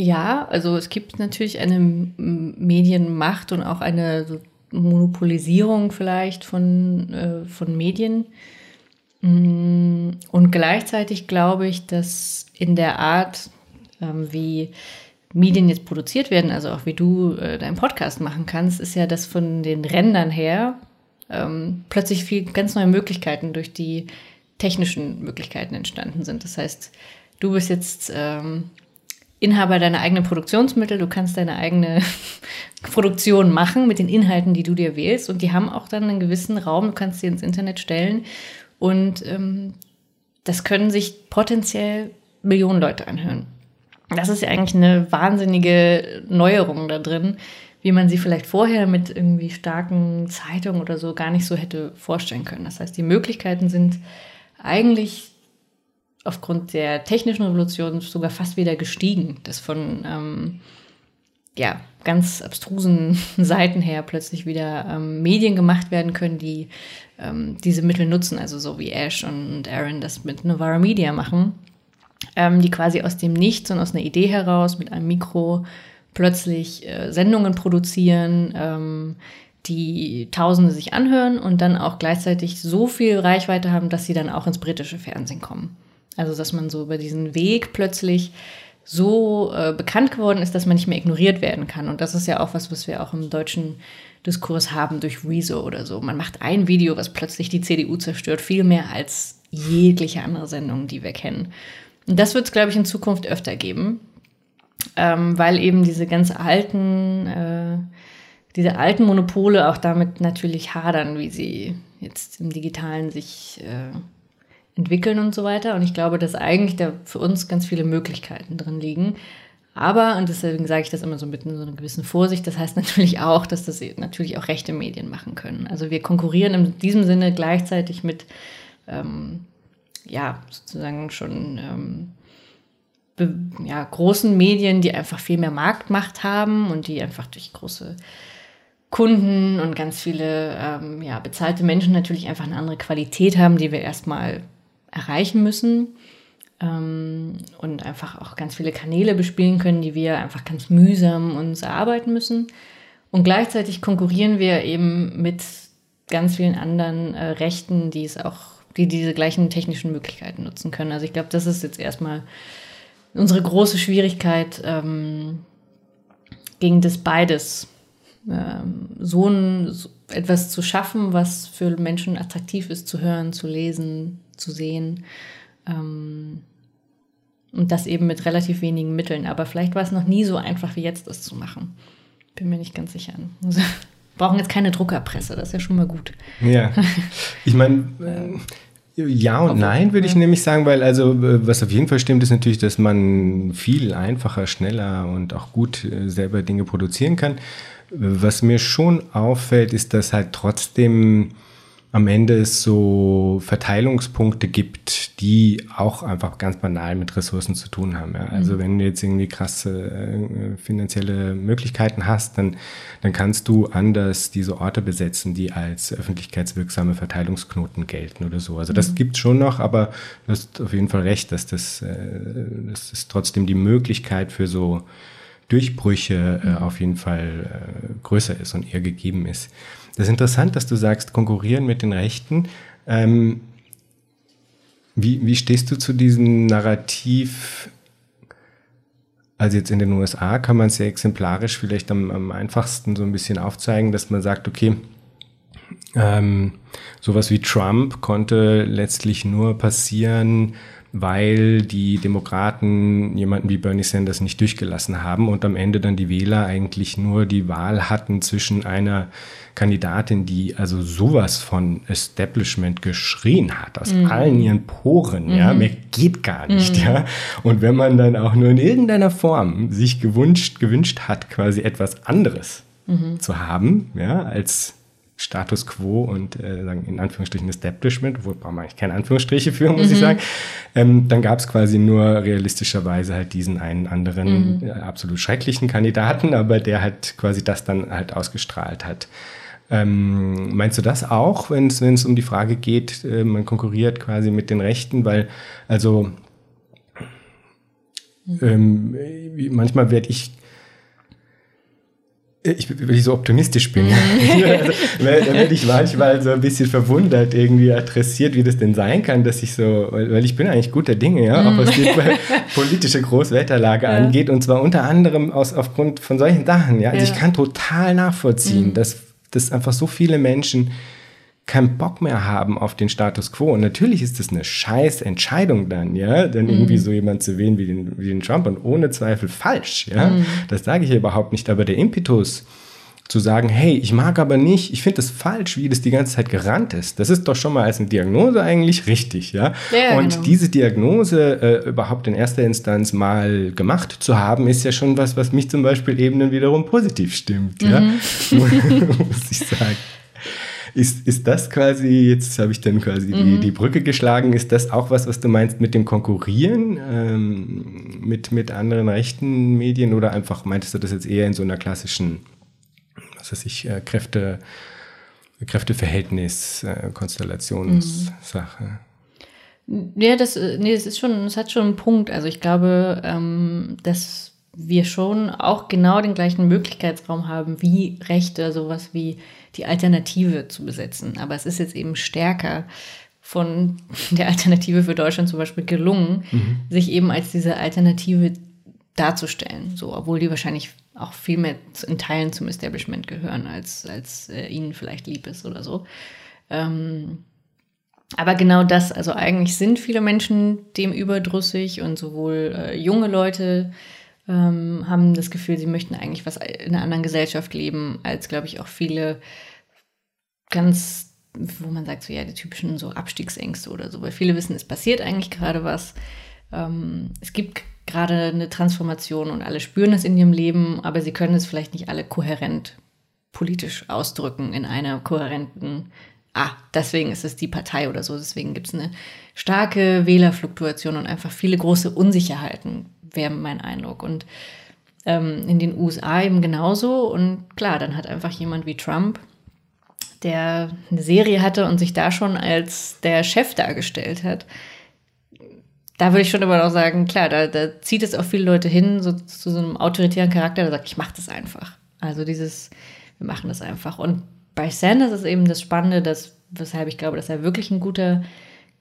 Speaker 2: Ja, also es gibt natürlich eine Medienmacht und auch eine Monopolisierung vielleicht von, äh, von Medien. Mm, und gleichzeitig glaube ich, dass in der Art, ähm, wie Medien jetzt produziert werden, also auch wie du äh, deinen Podcast machen kannst, ist ja das von den Rändern her ähm, plötzlich viel ganz neue Möglichkeiten durch die technischen Möglichkeiten entstanden sind. Das heißt, du bist jetzt ähm, Inhaber deiner eigenen Produktionsmittel, du kannst deine eigene Produktion machen mit den Inhalten, die du dir wählst und die haben auch dann einen gewissen Raum, du kannst sie ins Internet stellen und ähm, das können sich potenziell Millionen Leute anhören. Das ist ja eigentlich eine wahnsinnige Neuerung da drin, wie man sie vielleicht vorher mit irgendwie starken Zeitungen oder so gar nicht so hätte vorstellen können. Das heißt, die Möglichkeiten sind eigentlich aufgrund der technischen Revolution sogar fast wieder gestiegen, dass von ähm, ja, ganz abstrusen Seiten her plötzlich wieder ähm, Medien gemacht werden können, die ähm, diese Mittel nutzen, also so wie Ash und Aaron das mit Novara Media machen, ähm, die quasi aus dem Nichts und aus einer Idee heraus mit einem Mikro plötzlich äh, Sendungen produzieren, ähm, die Tausende sich anhören und dann auch gleichzeitig so viel Reichweite haben, dass sie dann auch ins britische Fernsehen kommen. Also, dass man so über diesen Weg plötzlich so äh, bekannt geworden ist, dass man nicht mehr ignoriert werden kann. Und das ist ja auch was, was wir auch im deutschen Diskurs haben durch Rezo oder so. Man macht ein Video, was plötzlich die CDU zerstört, viel mehr als jegliche andere Sendung, die wir kennen. Und das wird es, glaube ich, in Zukunft öfter geben, ähm, weil eben diese ganz alten, äh, diese alten Monopole auch damit natürlich hadern, wie sie jetzt im Digitalen sich äh, entwickeln und so weiter. Und ich glaube, dass eigentlich da für uns ganz viele Möglichkeiten drin liegen. Aber, und deswegen sage ich das immer so mit so einer gewissen Vorsicht, das heißt natürlich auch, dass das natürlich auch rechte Medien machen können. Also wir konkurrieren in diesem Sinne gleichzeitig mit, ähm, ja, sozusagen schon ähm, ja, großen Medien, die einfach viel mehr Marktmacht haben und die einfach durch große Kunden und ganz viele ähm, ja, bezahlte Menschen natürlich einfach eine andere Qualität haben, die wir erstmal erreichen müssen ähm, und einfach auch ganz viele Kanäle bespielen können, die wir einfach ganz mühsam uns erarbeiten müssen. Und gleichzeitig konkurrieren wir eben mit ganz vielen anderen äh, Rechten, die es auch, die diese gleichen technischen Möglichkeiten nutzen können. Also ich glaube, das ist jetzt erstmal unsere große Schwierigkeit, ähm, gegen das beides ähm, so, ein, so etwas zu schaffen, was für Menschen attraktiv ist zu hören, zu lesen, zu sehen. Ähm, und das eben mit relativ wenigen Mitteln. Aber vielleicht war es noch nie so einfach wie jetzt, das zu machen. Bin mir nicht ganz sicher. Also, brauchen jetzt keine Druckerpresse, das ist ja schon mal gut.
Speaker 1: Ja, ich meine, äh, ja und nein würde ich nämlich sagen, weil also äh, was auf jeden Fall stimmt, ist natürlich, dass man viel einfacher, schneller und auch gut äh, selber Dinge produzieren kann. Was mir schon auffällt, ist, dass halt trotzdem am Ende es so Verteilungspunkte gibt, die auch einfach ganz banal mit Ressourcen zu tun haben. Ja. Also mhm. wenn du jetzt irgendwie krasse äh, finanzielle Möglichkeiten hast, dann, dann kannst du anders diese Orte besetzen, die als öffentlichkeitswirksame Verteilungsknoten gelten oder so. Also das mhm. gibt's schon noch, aber du hast auf jeden Fall recht, dass das, äh, das ist trotzdem die Möglichkeit für so Durchbrüche äh, auf jeden Fall äh, größer ist und eher gegeben ist. Das ist interessant, dass du sagst, konkurrieren mit den Rechten. Ähm, wie, wie stehst du zu diesem Narrativ? Also jetzt in den USA kann man sehr exemplarisch vielleicht am, am einfachsten so ein bisschen aufzeigen, dass man sagt, okay, ähm, sowas wie Trump konnte letztlich nur passieren, weil die Demokraten jemanden wie Bernie Sanders nicht durchgelassen haben und am Ende dann die Wähler eigentlich nur die Wahl hatten zwischen einer Kandidatin, die also sowas von Establishment geschrien hat, aus mhm. allen ihren Poren, mhm. ja, mehr geht gar nicht, mhm. ja. Und wenn man dann auch nur in irgendeiner Form sich gewünscht, gewünscht hat, quasi etwas anderes mhm. zu haben, ja, als Status quo und äh, in Anführungsstrichen Establishment, wo braucht man eigentlich keine Anführungsstriche für, muss mhm. ich sagen. Ähm, dann gab es quasi nur realistischerweise halt diesen einen anderen mhm. äh, absolut schrecklichen Kandidaten, aber der halt quasi das dann halt ausgestrahlt hat. Ähm, meinst du das auch, wenn es um die Frage geht, äh, man konkurriert quasi mit den Rechten, weil also ähm, manchmal werde ich ich, weil ich so optimistisch bin. also, da werde ich manchmal so ein bisschen verwundert, irgendwie adressiert, wie das denn sein kann, dass ich so, weil ich bin eigentlich guter Dinge, ja, auch was die politische Großwetterlage ja. angeht, und zwar unter anderem aus, aufgrund von solchen Sachen, ja. Also ja. ich kann total nachvollziehen, mhm. dass, dass einfach so viele Menschen keinen Bock mehr haben auf den Status quo. Und natürlich ist das eine scheiß Entscheidung dann, ja, dann mhm. irgendwie so jemand zu wählen wie den, wie den Trump und ohne Zweifel falsch, ja. Mhm. Das sage ich überhaupt nicht, aber der Impetus zu sagen, hey, ich mag aber nicht, ich finde das falsch, wie das die ganze Zeit gerannt ist. Das ist doch schon mal als eine Diagnose eigentlich richtig, ja. ja und genau. diese Diagnose äh, überhaupt in erster Instanz mal gemacht zu haben, ist ja schon was, was mich zum Beispiel eben dann wiederum positiv stimmt, mhm. ja. Muss ich sagen. Ist, ist das quasi, jetzt habe ich dann quasi mhm. die, die Brücke geschlagen, ist das auch was, was du meinst mit dem Konkurrieren ähm, mit, mit anderen rechten Medien oder einfach meintest du das jetzt eher in so einer klassischen, was weiß ich, äh, Kräfte, Kräfteverhältnis, äh, Konstellationssache?
Speaker 2: Mhm. Ja, das, äh, nee, das ist schon, das hat schon einen Punkt. Also ich glaube, ähm, dass wir schon auch genau den gleichen Möglichkeitsraum haben wie Rechte, sowas wie die Alternative zu besetzen. Aber es ist jetzt eben stärker von der Alternative für Deutschland zum Beispiel gelungen, mhm. sich eben als diese Alternative darzustellen. So, obwohl die wahrscheinlich auch viel mehr in Teilen zum Establishment gehören, als, als äh, ihnen vielleicht lieb ist oder so. Ähm, aber genau das, also eigentlich sind viele Menschen dem überdrüssig und sowohl äh, junge Leute ähm, haben das Gefühl, sie möchten eigentlich was in einer anderen Gesellschaft leben, als, glaube ich, auch viele ganz, wo man sagt, so ja, die typischen so Abstiegsängste oder so, weil viele wissen, es passiert eigentlich gerade was. Ähm, es gibt gerade eine Transformation und alle spüren es in ihrem Leben, aber sie können es vielleicht nicht alle kohärent politisch ausdrücken in einer kohärenten, ah, deswegen ist es die Partei oder so, deswegen gibt es eine starke Wählerfluktuation und einfach viele große Unsicherheiten, wäre mein Eindruck. Und ähm, in den USA eben genauso. Und klar, dann hat einfach jemand wie Trump, der eine Serie hatte und sich da schon als der Chef dargestellt hat, da würde ich schon immer noch sagen, klar, da, da zieht es auch viele Leute hin, so zu so einem autoritären Charakter, der sagt, ich mache das einfach. Also dieses, wir machen das einfach. Und bei Sanders ist eben das Spannende, dass, weshalb ich glaube, dass er wirklich ein guter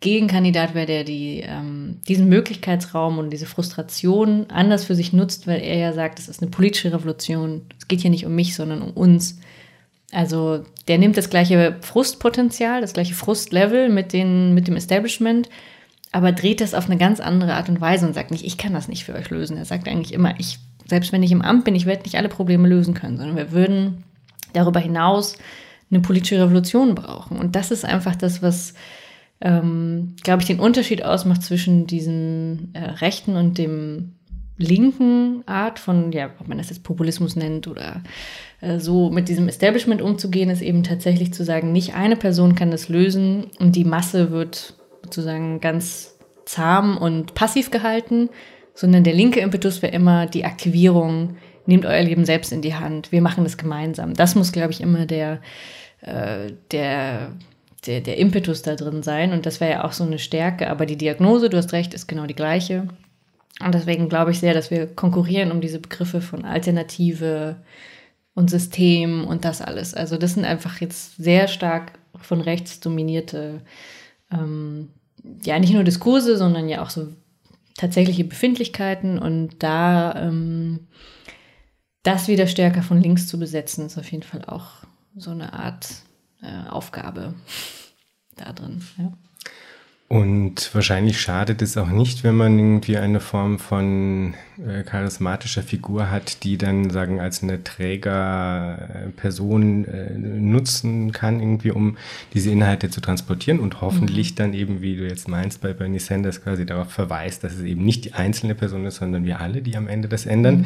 Speaker 2: Gegenkandidat wäre, der die, ähm, diesen Möglichkeitsraum und diese Frustration anders für sich nutzt, weil er ja sagt, es ist eine politische Revolution. Es geht hier nicht um mich, sondern um uns. Also der nimmt das gleiche Frustpotenzial, das gleiche Frustlevel mit, den, mit dem Establishment, aber dreht das auf eine ganz andere Art und Weise und sagt nicht, ich kann das nicht für euch lösen. Er sagt eigentlich immer, ich, selbst wenn ich im Amt bin, ich werde nicht alle Probleme lösen können, sondern wir würden darüber hinaus eine politische Revolution brauchen. Und das ist einfach das, was ähm, glaube ich, den Unterschied ausmacht zwischen diesen äh, rechten und dem linken Art von, ja, ob man das jetzt Populismus nennt oder äh, so mit diesem Establishment umzugehen, ist eben tatsächlich zu sagen, nicht eine Person kann das lösen und die Masse wird sozusagen ganz zahm und passiv gehalten, sondern der linke Impetus wäre immer die Aktivierung, nehmt euer Leben selbst in die Hand, wir machen das gemeinsam. Das muss, glaube ich, immer der, äh, der der, der Impetus da drin sein. Und das wäre ja auch so eine Stärke. Aber die Diagnose, du hast recht, ist genau die gleiche. Und deswegen glaube ich sehr, dass wir konkurrieren um diese Begriffe von Alternative und System und das alles. Also das sind einfach jetzt sehr stark von rechts dominierte, ähm, ja nicht nur Diskurse, sondern ja auch so tatsächliche Befindlichkeiten. Und da ähm, das wieder stärker von links zu besetzen, ist auf jeden Fall auch so eine Art äh, Aufgabe da drin. Ja.
Speaker 1: Und wahrscheinlich schadet es auch nicht, wenn man irgendwie eine Form von äh, charismatischer Figur hat, die dann sagen als eine Trägerperson äh, nutzen kann, irgendwie um diese Inhalte zu transportieren und hoffentlich mhm. dann eben, wie du jetzt meinst, bei Bernie Sanders quasi darauf verweist, dass es eben nicht die einzelne Person ist, sondern wir alle, die am Ende das ändern. Mhm.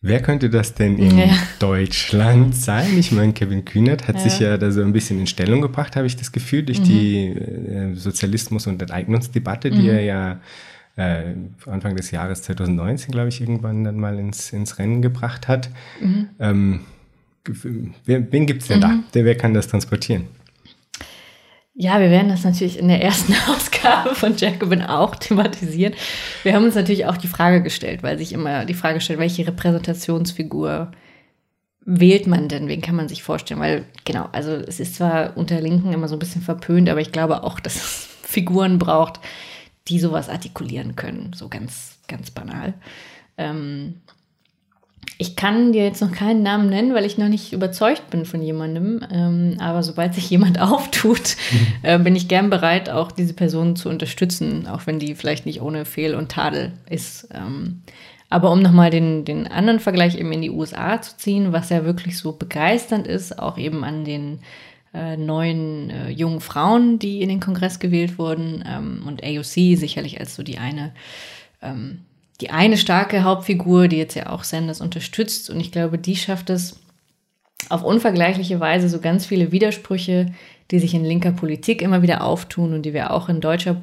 Speaker 1: Wer könnte das denn in ja. Deutschland sein? Ich meine, Kevin Kühnert hat ja. sich ja da so ein bisschen in Stellung gebracht, habe ich das Gefühl, durch mhm. die äh, Sozialismus- und Enteignungsdebatte, die mhm. er ja äh, Anfang des Jahres 2019, glaube ich, irgendwann dann mal ins, ins Rennen gebracht hat. Mhm. Ähm, wen gibt es denn da? Mhm. Der, wer kann das transportieren?
Speaker 2: Ja, wir werden das natürlich in der ersten Ausgabe von Jacobin auch thematisieren. Wir haben uns natürlich auch die Frage gestellt, weil sich immer die Frage stellt, welche Repräsentationsfigur wählt man denn? Wen kann man sich vorstellen? Weil, genau, also es ist zwar unter Linken immer so ein bisschen verpönt, aber ich glaube auch, dass es Figuren braucht, die sowas artikulieren können. So ganz, ganz banal. Ähm, ich kann dir jetzt noch keinen Namen nennen, weil ich noch nicht überzeugt bin von jemandem. Ähm, aber sobald sich jemand auftut, äh, bin ich gern bereit, auch diese Person zu unterstützen, auch wenn die vielleicht nicht ohne Fehl und Tadel ist. Ähm, aber um nochmal den, den anderen Vergleich eben in die USA zu ziehen, was ja wirklich so begeisternd ist, auch eben an den äh, neuen äh, jungen Frauen, die in den Kongress gewählt wurden ähm, und AOC sicherlich als so die eine ähm, die eine starke Hauptfigur, die jetzt ja auch Sanders unterstützt. Und ich glaube, die schafft es auf unvergleichliche Weise so ganz viele Widersprüche, die sich in linker Politik immer wieder auftun und die wir auch in deutscher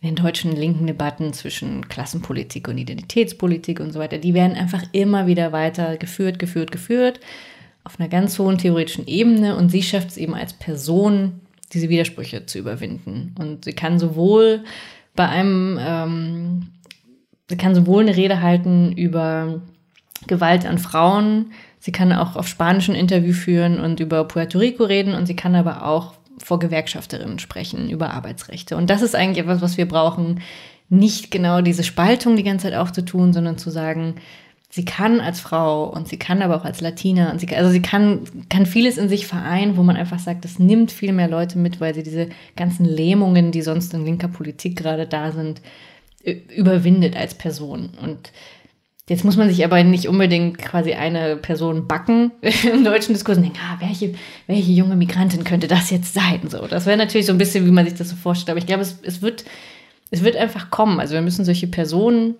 Speaker 2: in den deutschen linken Debatten zwischen Klassenpolitik und Identitätspolitik und so weiter, die werden einfach immer wieder weiter geführt, geführt, geführt auf einer ganz hohen theoretischen Ebene und sie schafft es eben als Person, diese Widersprüche zu überwinden. Und sie kann sowohl bei einem ähm, sie kann sowohl eine Rede halten über Gewalt an Frauen, sie kann auch auf Spanisch ein Interview führen und über Puerto Rico reden und sie kann aber auch vor Gewerkschafterinnen sprechen über Arbeitsrechte. Und das ist eigentlich etwas, was wir brauchen, nicht genau diese Spaltung die ganze Zeit aufzutun, sondern zu sagen, sie kann als Frau und sie kann aber auch als Latina und sie, also sie kann, kann vieles in sich vereinen, wo man einfach sagt, das nimmt viel mehr Leute mit, weil sie diese ganzen Lähmungen, die sonst in linker Politik gerade da sind, überwindet als Person. Und jetzt muss man sich aber nicht unbedingt quasi eine Person backen im deutschen Diskurs und denken, ah, welche, welche junge Migrantin könnte das jetzt sein? So, das wäre natürlich so ein bisschen, wie man sich das so vorstellt. Aber ich glaube, es, es, wird, es wird einfach kommen. Also wir müssen solche Personen,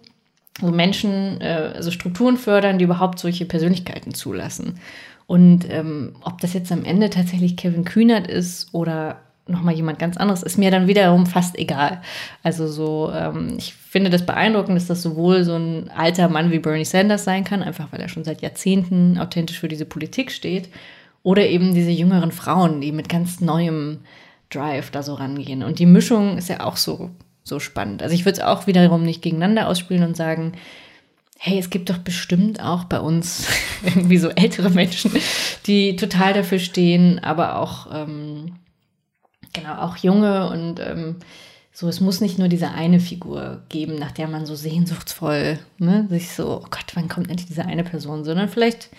Speaker 2: so Menschen, äh, also Strukturen fördern, die überhaupt solche Persönlichkeiten zulassen. Und ähm, ob das jetzt am Ende tatsächlich Kevin Kühnert ist oder nochmal jemand ganz anderes, ist mir dann wiederum fast egal. Also so, ähm, ich finde das beeindruckend, dass das sowohl so ein alter Mann wie Bernie Sanders sein kann, einfach weil er schon seit Jahrzehnten authentisch für diese Politik steht, oder eben diese jüngeren Frauen, die mit ganz neuem Drive da so rangehen. Und die Mischung ist ja auch so, so spannend. Also ich würde es auch wiederum nicht gegeneinander ausspielen und sagen, hey, es gibt doch bestimmt auch bei uns irgendwie so ältere Menschen, die total dafür stehen, aber auch ähm, genau, auch junge und ähm, so, es muss nicht nur diese eine Figur geben, nach der man so sehnsuchtsvoll ne, sich so, oh Gott, wann kommt endlich diese eine Person, sondern vielleicht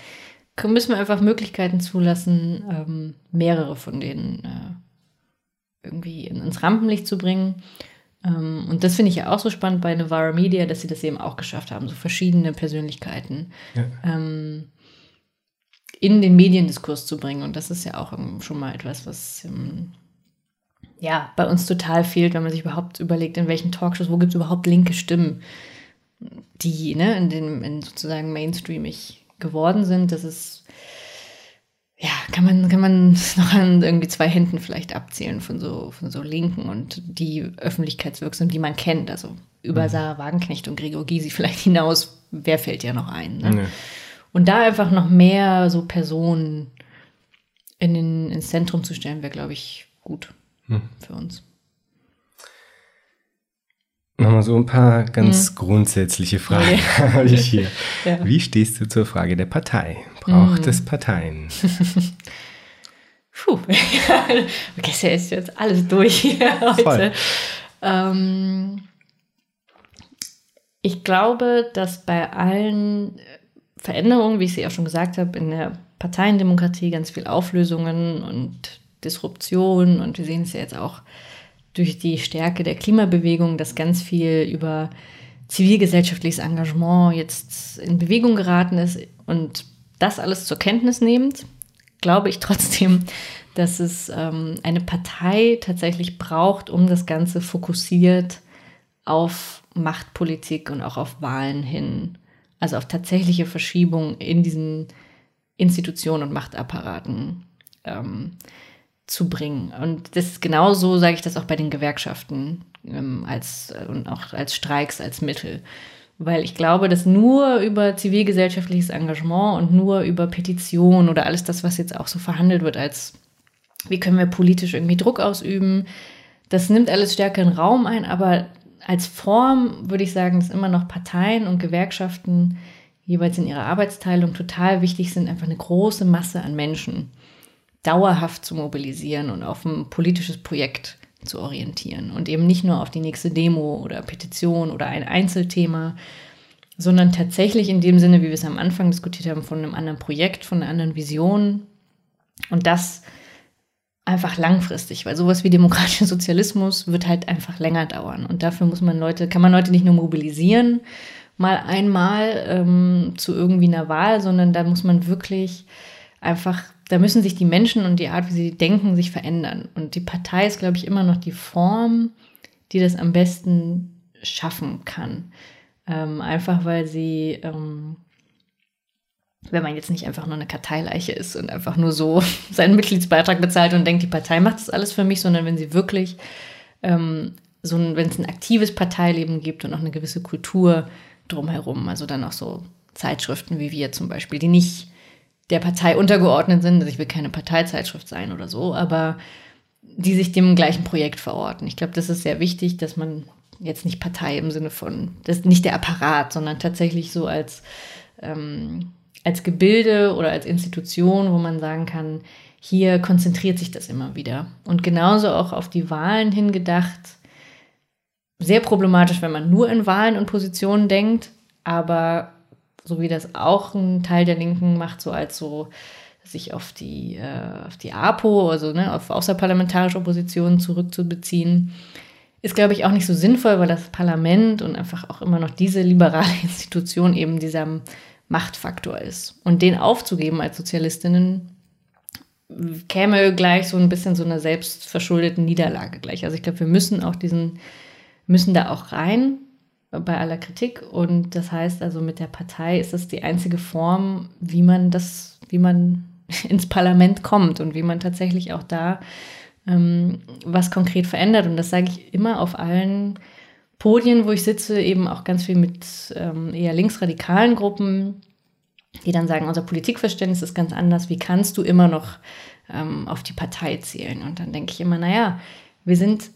Speaker 2: müssen wir einfach Möglichkeiten zulassen, ähm, mehrere von denen äh, irgendwie ins Rampenlicht zu bringen. Ähm, und das finde ich ja auch so spannend bei Navarra Media, dass sie das eben auch geschafft haben, so verschiedene Persönlichkeiten ja. ähm, in den Mediendiskurs zu bringen. Und das ist ja auch schon mal etwas, was ähm, ja, bei uns total fehlt, wenn man sich überhaupt überlegt, in welchen Talkshows, wo gibt es überhaupt linke Stimmen, die ne, in den in sozusagen mainstreamig geworden sind. Das ist, ja, kann man, kann man noch an irgendwie zwei Händen vielleicht abzählen von so, von so Linken und die Öffentlichkeitswirksam, die man kennt. Also über mhm. Sarah Wagenknecht und Gregor Gysi vielleicht hinaus, wer fällt ja noch ein? Ne? Ja. Und da einfach noch mehr so Personen in den, ins Zentrum zu stellen, wäre, glaube ich, gut hm. für uns.
Speaker 1: Nochmal so ein paar ganz hm. grundsätzliche Fragen okay. habe ich hier. ja. Wie stehst du zur Frage der Partei? Braucht hm. es Parteien?
Speaker 2: Puh, okay, ist ja jetzt alles durch hier heute. Ähm, ich glaube, dass bei allen Veränderungen, wie ich sie auch schon gesagt habe, in der Parteiendemokratie ganz viel Auflösungen und Disruption und wir sehen es ja jetzt auch durch die Stärke der Klimabewegung, dass ganz viel über zivilgesellschaftliches Engagement jetzt in Bewegung geraten ist und das alles zur Kenntnis nehmend, glaube ich trotzdem, dass es ähm, eine Partei tatsächlich braucht, um das Ganze fokussiert auf Machtpolitik und auch auf Wahlen hin, also auf tatsächliche Verschiebung in diesen Institutionen und Machtapparaten ähm, zu bringen. Und das ist genauso, sage ich das auch bei den Gewerkschaften ähm, als, und auch als Streiks, als Mittel. Weil ich glaube, dass nur über zivilgesellschaftliches Engagement und nur über Petition oder alles das, was jetzt auch so verhandelt wird als wie können wir politisch irgendwie Druck ausüben. Das nimmt alles stärkeren Raum ein, aber als Form würde ich sagen, dass immer noch Parteien und Gewerkschaften jeweils in ihrer Arbeitsteilung total wichtig sind, einfach eine große Masse an Menschen dauerhaft zu mobilisieren und auf ein politisches Projekt zu orientieren. Und eben nicht nur auf die nächste Demo oder Petition oder ein Einzelthema, sondern tatsächlich in dem Sinne, wie wir es am Anfang diskutiert haben, von einem anderen Projekt, von einer anderen Vision. Und das einfach langfristig, weil sowas wie demokratischer Sozialismus wird halt einfach länger dauern. Und dafür muss man Leute, kann man Leute nicht nur mobilisieren, mal einmal ähm, zu irgendwie einer Wahl, sondern da muss man wirklich einfach, da müssen sich die Menschen und die Art, wie sie denken, sich verändern. Und die Partei ist, glaube ich, immer noch die Form, die das am besten schaffen kann. Ähm, einfach weil sie ähm, wenn man jetzt nicht einfach nur eine Karteileiche ist und einfach nur so seinen Mitgliedsbeitrag bezahlt und denkt, die Partei macht das alles für mich, sondern wenn sie wirklich ähm, so ein, wenn es ein aktives Parteileben gibt und auch eine gewisse Kultur drumherum, also dann auch so Zeitschriften wie wir zum Beispiel, die nicht der Partei untergeordnet sind, also ich will keine Parteizeitschrift sein oder so, aber die sich dem gleichen Projekt verorten. Ich glaube, das ist sehr wichtig, dass man jetzt nicht Partei im Sinne von, das ist nicht der Apparat, sondern tatsächlich so als ähm, als Gebilde oder als Institution, wo man sagen kann, hier konzentriert sich das immer wieder. Und genauso auch auf die Wahlen hingedacht. Sehr problematisch, wenn man nur in Wahlen und Positionen denkt, aber so wie das auch ein Teil der Linken macht, so als so sich auf die, äh, auf die APO, also ne, auf außerparlamentarische Opposition zurückzubeziehen, ist, glaube ich, auch nicht so sinnvoll, weil das Parlament und einfach auch immer noch diese liberale Institution eben dieser Machtfaktor ist. Und den aufzugeben als Sozialistinnen käme gleich so ein bisschen so einer selbstverschuldeten Niederlage gleich. Also ich glaube, wir müssen auch diesen, müssen da auch rein bei aller Kritik. Und das heißt also, mit der Partei ist das die einzige Form, wie man das, wie man ins Parlament kommt und wie man tatsächlich auch da ähm, was konkret verändert. Und das sage ich immer auf allen Podien, wo ich sitze, eben auch ganz viel mit ähm, eher linksradikalen Gruppen, die dann sagen, unser Politikverständnis ist ganz anders. Wie kannst du immer noch ähm, auf die Partei zählen? Und dann denke ich immer, naja, wir sind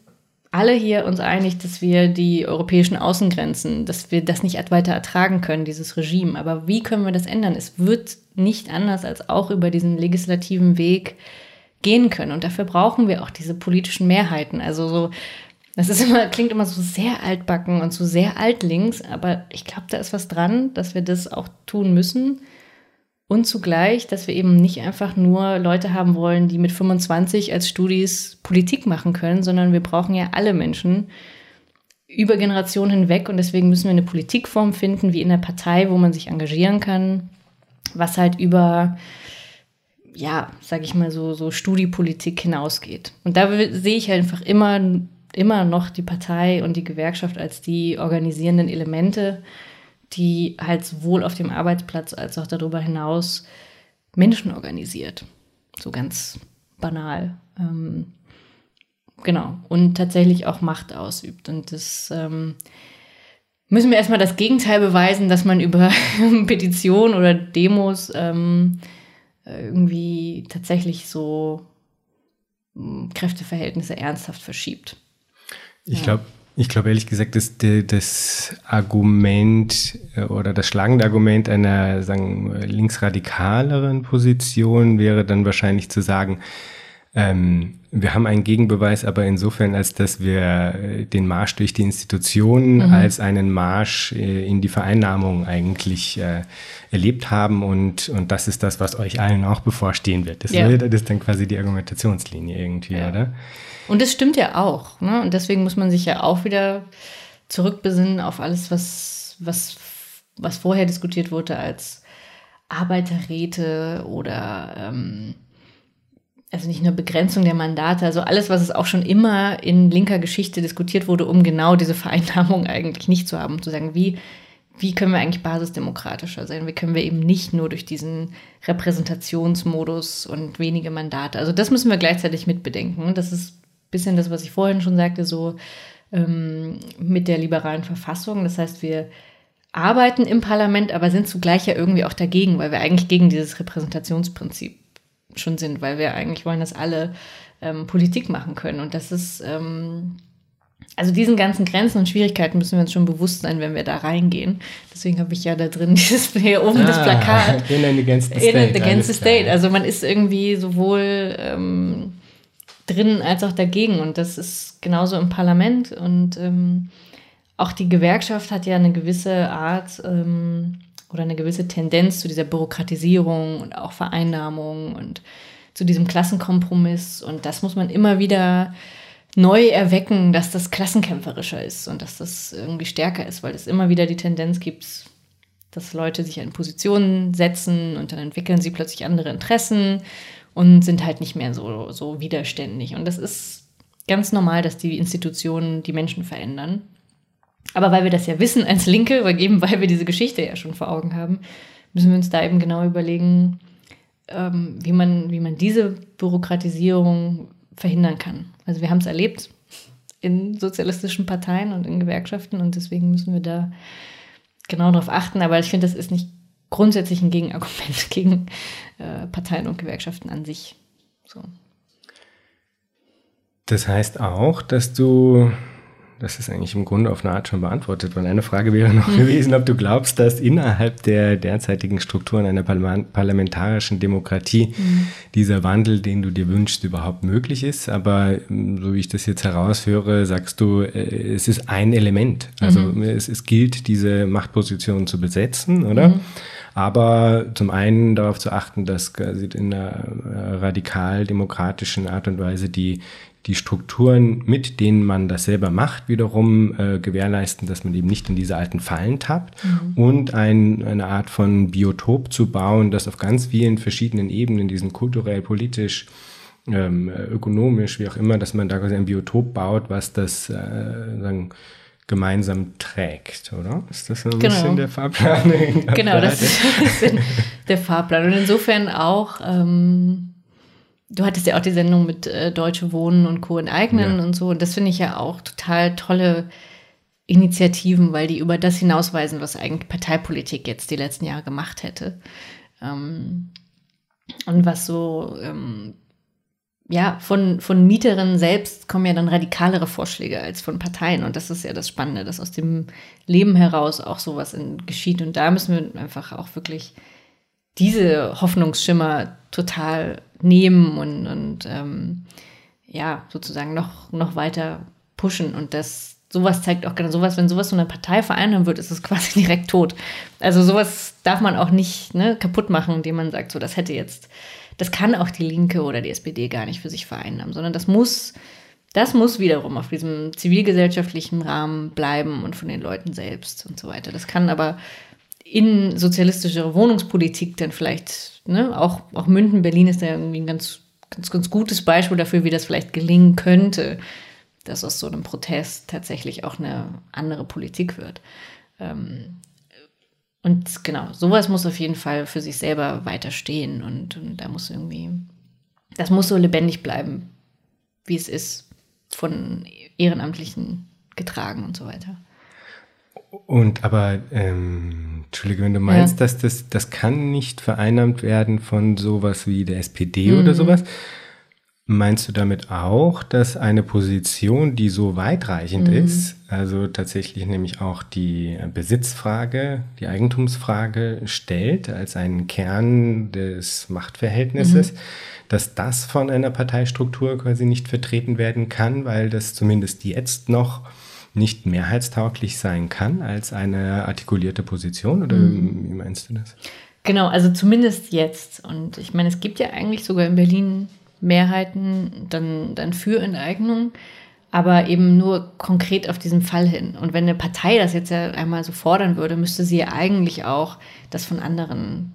Speaker 2: alle hier uns einig, dass wir die europäischen Außengrenzen, dass wir das nicht weiter ertragen können, dieses Regime. Aber wie können wir das ändern? Es wird nicht anders als auch über diesen legislativen Weg gehen können. Und dafür brauchen wir auch diese politischen Mehrheiten. Also so das ist immer, klingt immer so sehr altbacken und so sehr altlinks, aber ich glaube, da ist was dran, dass wir das auch tun müssen. Und zugleich, dass wir eben nicht einfach nur Leute haben wollen, die mit 25 als Studis Politik machen können, sondern wir brauchen ja alle Menschen über Generationen hinweg. Und deswegen müssen wir eine Politikform finden, wie in der Partei, wo man sich engagieren kann, was halt über ja, sag ich mal so, so Studiepolitik hinausgeht. Und da sehe ich halt einfach immer immer noch die Partei und die Gewerkschaft als die organisierenden Elemente, die halt sowohl auf dem Arbeitsplatz als auch darüber hinaus Menschen organisiert. So ganz banal. Ähm, genau. Und tatsächlich auch Macht ausübt. Und das ähm, müssen wir erstmal das Gegenteil beweisen, dass man über Petitionen oder Demos ähm, irgendwie tatsächlich so hm, Kräfteverhältnisse ernsthaft verschiebt.
Speaker 1: Ich glaube, ich glaube ehrlich gesagt, dass das Argument äh, oder das schlagende Argument einer sagen, linksradikaleren Position wäre dann wahrscheinlich zu sagen, ähm, wir haben einen Gegenbeweis, aber insofern, als dass wir äh, den Marsch durch die Institutionen mhm. als einen Marsch äh, in die Vereinnahmung eigentlich äh, erlebt haben und, und das ist das, was euch allen auch bevorstehen wird. Das, ja. das ist dann quasi die Argumentationslinie irgendwie, ja. oder?
Speaker 2: Und das stimmt ja auch. Ne? Und deswegen muss man sich ja auch wieder zurückbesinnen auf alles, was, was, was vorher diskutiert wurde als Arbeiterräte oder ähm, also nicht nur Begrenzung der Mandate, also alles, was es auch schon immer in linker Geschichte diskutiert wurde, um genau diese Vereinnahmung eigentlich nicht zu haben, zu sagen, wie, wie können wir eigentlich basisdemokratischer sein? Wie können wir eben nicht nur durch diesen Repräsentationsmodus und wenige Mandate, also das müssen wir gleichzeitig mitbedenken. Das ist bisschen das, was ich vorhin schon sagte, so ähm, mit der liberalen Verfassung. Das heißt, wir arbeiten im Parlament, aber sind zugleich ja irgendwie auch dagegen, weil wir eigentlich gegen dieses Repräsentationsprinzip schon sind, weil wir eigentlich wollen, dass alle ähm, Politik machen können. Und das ist, ähm, also diesen ganzen Grenzen und Schwierigkeiten müssen wir uns schon bewusst sein, wenn wir da reingehen. Deswegen habe ich ja da drin dieses hier oben ah, das Plakat.
Speaker 1: In and against the state.
Speaker 2: In and against the state. Also man ist irgendwie sowohl ähm, drin als auch dagegen. Und das ist genauso im Parlament. Und ähm, auch die Gewerkschaft hat ja eine gewisse Art ähm, oder eine gewisse Tendenz zu dieser Bürokratisierung und auch Vereinnahmung und zu diesem Klassenkompromiss. Und das muss man immer wieder neu erwecken, dass das klassenkämpferischer ist und dass das irgendwie stärker ist, weil es immer wieder die Tendenz gibt, dass Leute sich in Positionen setzen und dann entwickeln sie plötzlich andere Interessen und sind halt nicht mehr so, so widerständig. Und das ist ganz normal, dass die Institutionen die Menschen verändern. Aber weil wir das ja wissen als Linke, weil eben weil wir diese Geschichte ja schon vor Augen haben, müssen wir uns da eben genau überlegen, ähm, wie, man, wie man diese Bürokratisierung verhindern kann. Also wir haben es erlebt in sozialistischen Parteien und in Gewerkschaften und deswegen müssen wir da genau darauf achten. Aber ich finde, das ist nicht grundsätzlich ein Gegenargument gegen äh, Parteien und Gewerkschaften an sich. So.
Speaker 1: Das heißt auch, dass du das ist eigentlich im Grunde auf eine Art schon beantwortet. Und eine Frage wäre noch gewesen, ob du glaubst, dass innerhalb der derzeitigen Strukturen einer parlamentarischen Demokratie mhm. dieser Wandel, den du dir wünschst, überhaupt möglich ist. Aber ähm, so wie ich das jetzt heraushöre, sagst du, äh, es ist ein Element. Also mhm. es, es, gilt, diese Machtposition zu besetzen, oder? Mhm. Aber zum einen darauf zu achten, dass in einer äh, radikal demokratischen Art und Weise die die Strukturen, mit denen man das selber macht, wiederum äh, gewährleisten, dass man eben nicht in diese alten Fallen tappt mhm. und ein, eine Art von Biotop zu bauen, das auf ganz vielen verschiedenen Ebenen, diesen kulturell, politisch, ähm, ökonomisch, wie auch immer, dass man da quasi ein Biotop baut, was das äh, sagen, gemeinsam trägt, oder? Ist das ein genau. bisschen der Fahrplan?
Speaker 2: genau, das ist der Fahrplan. Und insofern auch ähm, Du hattest ja auch die Sendung mit äh, Deutsche Wohnen und Co. enteignen ja. und so. Und das finde ich ja auch total tolle Initiativen, weil die über das hinausweisen, was eigentlich Parteipolitik jetzt die letzten Jahre gemacht hätte. Ähm, und was so, ähm, ja, von, von Mieterinnen selbst kommen ja dann radikalere Vorschläge als von Parteien. Und das ist ja das Spannende, dass aus dem Leben heraus auch sowas in, geschieht. Und da müssen wir einfach auch wirklich diese Hoffnungsschimmer total nehmen und, und ähm, ja, sozusagen noch, noch weiter pushen. Und das, sowas zeigt auch genau sowas, wenn sowas so eine Partei vereinnahmen wird, ist es quasi direkt tot. Also sowas darf man auch nicht ne, kaputt machen, indem man sagt, so das hätte jetzt, das kann auch die Linke oder die SPD gar nicht für sich vereinnahmen, sondern das muss, das muss wiederum auf diesem zivilgesellschaftlichen Rahmen bleiben und von den Leuten selbst und so weiter. Das kann aber in sozialistische Wohnungspolitik dann vielleicht, ne, auch, auch München, Berlin ist da irgendwie ein ganz, ganz, ganz gutes Beispiel dafür, wie das vielleicht gelingen könnte, dass aus so einem Protest tatsächlich auch eine andere Politik wird. Ähm, und genau, sowas muss auf jeden Fall für sich selber weiterstehen und, und da muss irgendwie, das muss so lebendig bleiben, wie es ist, von Ehrenamtlichen getragen und so weiter.
Speaker 1: Und aber, ähm, Entschuldige, wenn du meinst, ja. dass das, das kann nicht vereinnahmt werden von sowas wie der SPD mhm. oder sowas, meinst du damit auch, dass eine Position, die so weitreichend mhm. ist, also tatsächlich nämlich auch die Besitzfrage, die Eigentumsfrage stellt als einen Kern des Machtverhältnisses, mhm. dass das von einer Parteistruktur quasi nicht vertreten werden kann, weil das zumindest jetzt noch nicht mehrheitstauglich sein kann als eine artikulierte Position? Oder mhm. wie meinst du das?
Speaker 2: Genau, also zumindest jetzt. Und ich meine, es gibt ja eigentlich sogar in Berlin Mehrheiten dann, dann für Enteignung, aber eben nur konkret auf diesen Fall hin. Und wenn eine Partei das jetzt ja einmal so fordern würde, müsste sie ja eigentlich auch das von anderen,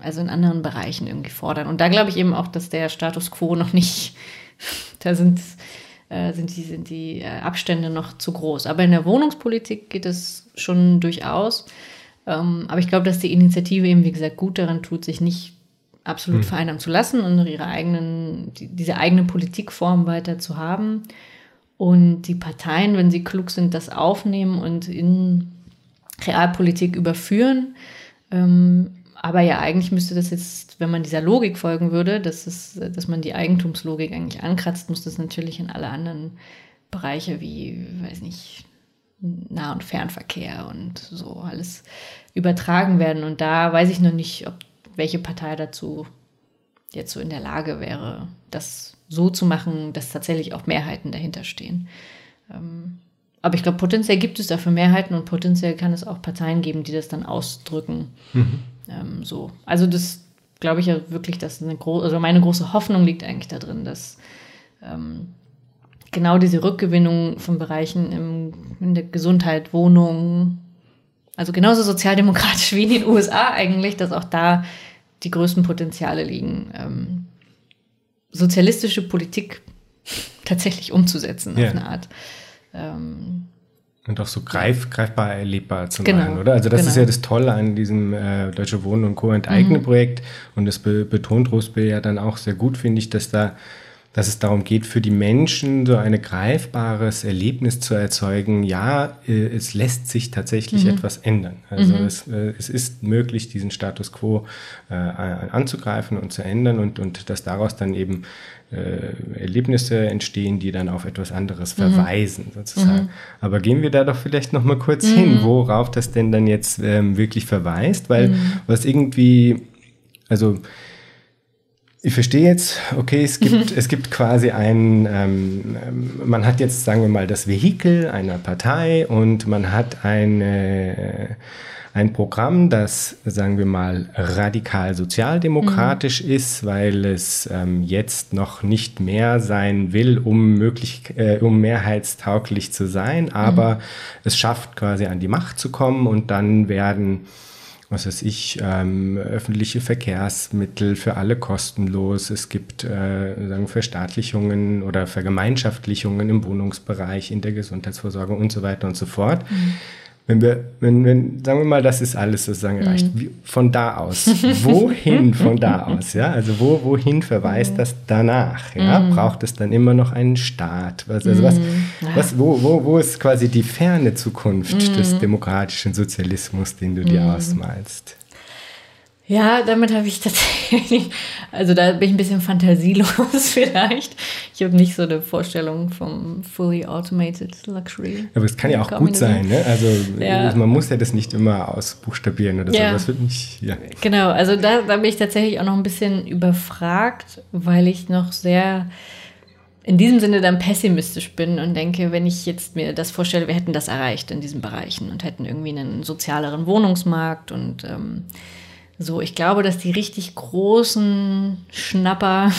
Speaker 2: also in anderen Bereichen irgendwie fordern. Und da glaube ich eben auch, dass der Status quo noch nicht, da sind äh, sind die, sind die äh, Abstände noch zu groß. Aber in der Wohnungspolitik geht es schon durchaus. Ähm, aber ich glaube, dass die Initiative eben, wie gesagt, gut daran tut, sich nicht absolut hm. vereinnahmen zu lassen und ihre eigenen, die, diese eigene Politikform weiter zu haben. Und die Parteien, wenn sie klug sind, das aufnehmen und in Realpolitik überführen. Ähm, aber ja, eigentlich müsste das jetzt, wenn man dieser Logik folgen würde, dass, es, dass man die Eigentumslogik eigentlich ankratzt, muss das natürlich in alle anderen Bereiche wie, weiß nicht, Nah- und Fernverkehr und so alles übertragen werden. Und da weiß ich noch nicht, ob welche Partei dazu jetzt so in der Lage wäre, das so zu machen, dass tatsächlich auch Mehrheiten dahinter stehen. Ähm, aber ich glaube, potenziell gibt es dafür Mehrheiten und potenziell kann es auch Parteien geben, die das dann ausdrücken. Mhm. Ähm, so. Also das glaube ich ja wirklich, dass eine große, also meine große Hoffnung liegt eigentlich darin, dass ähm, genau diese Rückgewinnung von Bereichen im, in der Gesundheit, Wohnung, also genauso sozialdemokratisch wie in den USA eigentlich, dass auch da die größten Potenziale liegen, ähm, sozialistische Politik tatsächlich umzusetzen
Speaker 1: ja.
Speaker 2: auf eine Art.
Speaker 1: Ähm, und auch so greif, greifbar erlebbar zu genau, machen, oder? Also das genau. ist ja das Tolle an diesem äh, Deutsche Wohnen und Co. enteignen mhm. Projekt und das be betont Rosbill ja dann auch sehr gut, finde ich, dass da dass es darum geht, für die Menschen so ein greifbares Erlebnis zu erzeugen. Ja, äh, es lässt sich tatsächlich mhm. etwas ändern. Also mhm. es, äh, es, ist möglich, diesen Status quo äh, anzugreifen und zu ändern und, und dass daraus dann eben Erlebnisse entstehen, die dann auf etwas anderes mhm. verweisen, sozusagen. Mhm. Aber gehen wir da doch vielleicht noch mal kurz hin, mhm. worauf das denn dann jetzt ähm, wirklich verweist, weil mhm. was irgendwie, also ich verstehe jetzt, okay, es gibt, es gibt quasi ein, ähm, man hat jetzt, sagen wir mal, das Vehikel einer Partei und man hat eine, ein Programm, das, sagen wir mal, radikal sozialdemokratisch mhm. ist, weil es ähm, jetzt noch nicht mehr sein will, um, möglich, äh, um mehrheitstauglich zu sein, aber mhm. es schafft quasi an die Macht zu kommen und dann werden was weiß ich, ähm, öffentliche Verkehrsmittel für alle kostenlos. Es gibt äh, sagen Verstaatlichungen oder Vergemeinschaftlichungen im Wohnungsbereich, in der Gesundheitsversorgung und so weiter und so fort. Mhm wenn wir, wenn, wenn, sagen wir mal, das ist alles sozusagen erreicht. Mhm. Von da aus. Wohin von da aus? Ja, also wo, wohin verweist mhm. das danach? Ja, mhm. braucht es dann immer noch einen Staat? Was, also was, mhm. was, wo, wo, wo ist quasi die ferne Zukunft des mhm. demokratischen Sozialismus, den du dir mhm. ausmalst?
Speaker 2: Ja, damit habe ich tatsächlich, also da bin ich ein bisschen fantasielos vielleicht. Ich habe nicht so eine Vorstellung vom fully automated Luxury.
Speaker 1: Aber es kann ja auch gut sein, ne? Also ja. man muss ja das nicht immer ausbuchstabieren oder ja. so. Das wird nicht, ja.
Speaker 2: Genau, also da, da bin ich tatsächlich auch noch ein bisschen überfragt, weil ich noch sehr in diesem Sinne dann pessimistisch bin und denke, wenn ich jetzt mir das vorstelle, wir hätten das erreicht in diesen Bereichen und hätten irgendwie einen sozialeren Wohnungsmarkt und ähm, so, ich glaube, dass die richtig großen Schnapper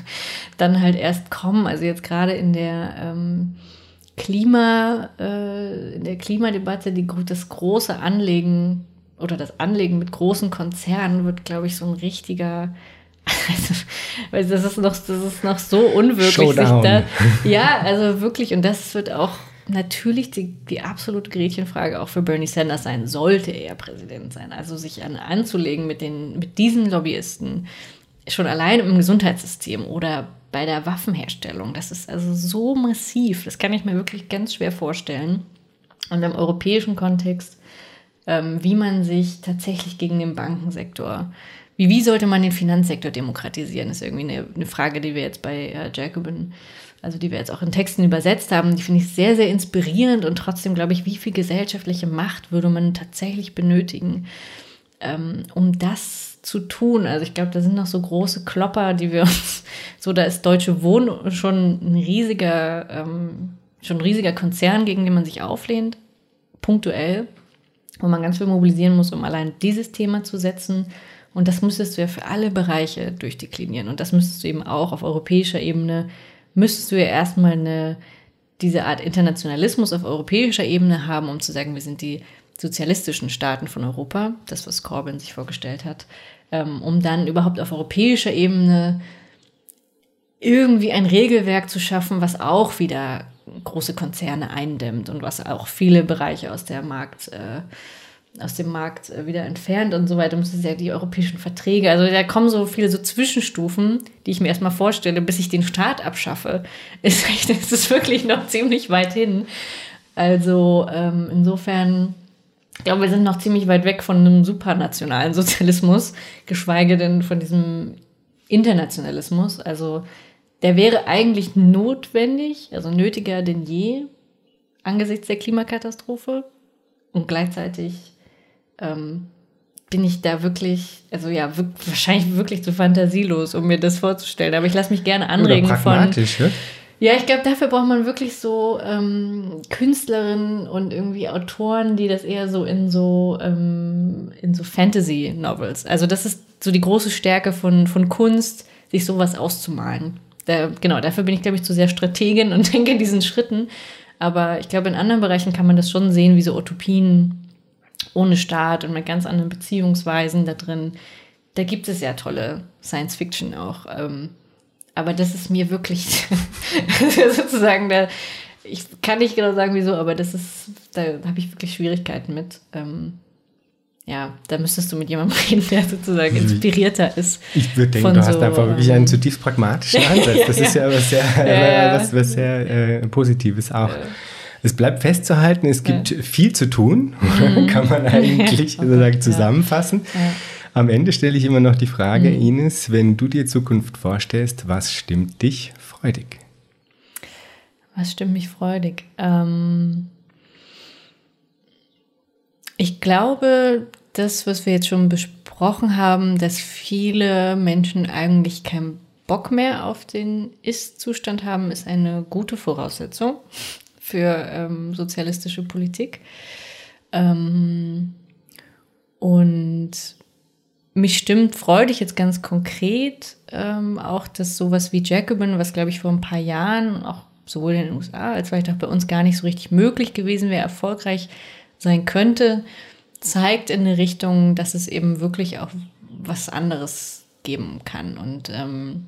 Speaker 2: dann halt erst kommen. Also jetzt gerade in der ähm, Klima, äh, in der Klimadebatte, die, das große Anlegen oder das Anlegen mit großen Konzernen wird, glaube ich, so ein richtiger also, das ist noch, das ist noch so unwirklich.
Speaker 1: Da,
Speaker 2: ja, also wirklich, und das wird auch natürlich die, die absolute Gretchenfrage auch für Bernie Sanders sein, sollte er Präsident sein. Also sich an, anzulegen mit, den, mit diesen Lobbyisten, schon allein im Gesundheitssystem oder bei der Waffenherstellung. Das ist also so massiv, das kann ich mir wirklich ganz schwer vorstellen. Und im europäischen Kontext, ähm, wie man sich tatsächlich gegen den Bankensektor, wie, wie sollte man den Finanzsektor demokratisieren, ist irgendwie eine, eine Frage, die wir jetzt bei äh, Jacobin also die wir jetzt auch in Texten übersetzt haben, die finde ich sehr, sehr inspirierend und trotzdem glaube ich, wie viel gesellschaftliche Macht würde man tatsächlich benötigen, ähm, um das zu tun. Also ich glaube, da sind noch so große Klopper, die wir uns, so da ist Deutsche Wohnen schon ein riesiger, ähm, schon ein riesiger Konzern, gegen den man sich auflehnt, punktuell, wo man ganz viel mobilisieren muss, um allein dieses Thema zu setzen. Und das müsstest du ja für alle Bereiche durchdeklinieren. Und das müsstest du eben auch auf europäischer Ebene müsstest du ja erstmal eine, diese Art Internationalismus auf europäischer Ebene haben, um zu sagen, wir sind die sozialistischen Staaten von Europa, das, was Corbyn sich vorgestellt hat, ähm, um dann überhaupt auf europäischer Ebene irgendwie ein Regelwerk zu schaffen, was auch wieder große Konzerne eindämmt und was auch viele Bereiche aus der Markt, äh, aus dem Markt äh, wieder entfernt und so weiter. Und das ist ja die europäischen Verträge. Also da kommen so viele so Zwischenstufen, die ich mir erstmal vorstelle, bis ich den Staat abschaffe. Ist, ist es wirklich noch ziemlich weit hin. Also ähm, insofern Ich glaube, wir sind noch ziemlich weit weg von einem supranationalen Sozialismus, geschweige denn von diesem Internationalismus. Also der wäre eigentlich notwendig, also nötiger denn je angesichts der Klimakatastrophe. Und gleichzeitig ähm, bin ich da wirklich, also ja, wahrscheinlich wirklich zu fantasielos, um mir das vorzustellen. Aber ich lasse mich gerne anregen
Speaker 1: Oder pragmatisch, von. Ja?
Speaker 2: Ja, ich glaube, dafür braucht man wirklich so ähm, Künstlerinnen und irgendwie Autoren, die das eher so in so ähm, in so Fantasy-Novels. Also das ist so die große Stärke von, von Kunst, sich sowas auszumalen. Da, genau, dafür bin ich, glaube ich, zu sehr Strategin und denke in diesen Schritten. Aber ich glaube, in anderen Bereichen kann man das schon sehen, wie so Utopien ohne Staat und mit ganz anderen Beziehungsweisen da drin. Da gibt es ja tolle Science Fiction auch. Ähm, aber das ist mir wirklich sozusagen da. Ich kann nicht genau sagen, wieso, aber das ist, da habe ich wirklich Schwierigkeiten mit. Ähm, ja, da müsstest du mit jemandem reden, der sozusagen also inspirierter ist.
Speaker 1: Ich würde denken, du hast so, einfach wirklich einen ähm, zutiefst pragmatischen Ansatz. Das ja. ist ja was sehr, ja. was, was sehr äh, Positives auch. Es bleibt festzuhalten, es gibt viel zu tun, mhm. kann man eigentlich sozusagen zusammenfassen. Am Ende stelle ich immer noch die Frage, mhm. Ines, wenn du dir Zukunft vorstellst, was stimmt dich freudig?
Speaker 2: Was stimmt mich freudig? Ähm ich glaube, das, was wir jetzt schon besprochen haben, dass viele Menschen eigentlich keinen Bock mehr auf den Ist-Zustand haben, ist eine gute Voraussetzung für ähm, sozialistische Politik. Ähm und mich stimmt freudig jetzt ganz konkret ähm, auch, dass sowas wie Jacobin, was glaube ich vor ein paar Jahren auch sowohl in den USA als vielleicht auch bei uns gar nicht so richtig möglich gewesen wäre, erfolgreich sein könnte, zeigt in eine Richtung, dass es eben wirklich auch was anderes geben kann und ähm,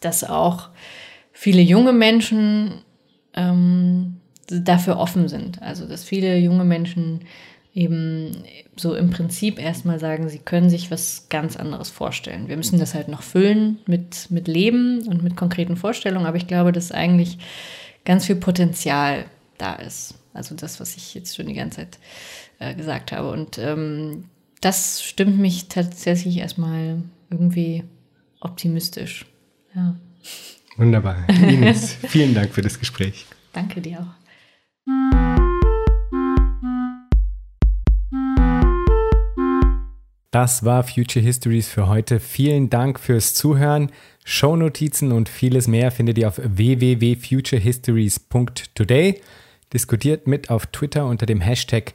Speaker 2: dass auch viele junge Menschen ähm, dafür offen sind. Also dass viele junge Menschen eben so im Prinzip erstmal sagen, sie können sich was ganz anderes vorstellen. Wir müssen das halt noch füllen mit, mit Leben und mit konkreten Vorstellungen, aber ich glaube, dass eigentlich ganz viel Potenzial da ist. Also das, was ich jetzt schon die ganze Zeit äh, gesagt habe. Und ähm, das stimmt mich tatsächlich erstmal irgendwie optimistisch. Ja.
Speaker 1: Wunderbar. Ines, vielen Dank für das Gespräch.
Speaker 2: Danke dir auch.
Speaker 1: Das war Future Histories für heute. Vielen Dank fürs Zuhören. Shownotizen und vieles mehr findet ihr auf www.futurehistories.today. Diskutiert mit auf Twitter unter dem Hashtag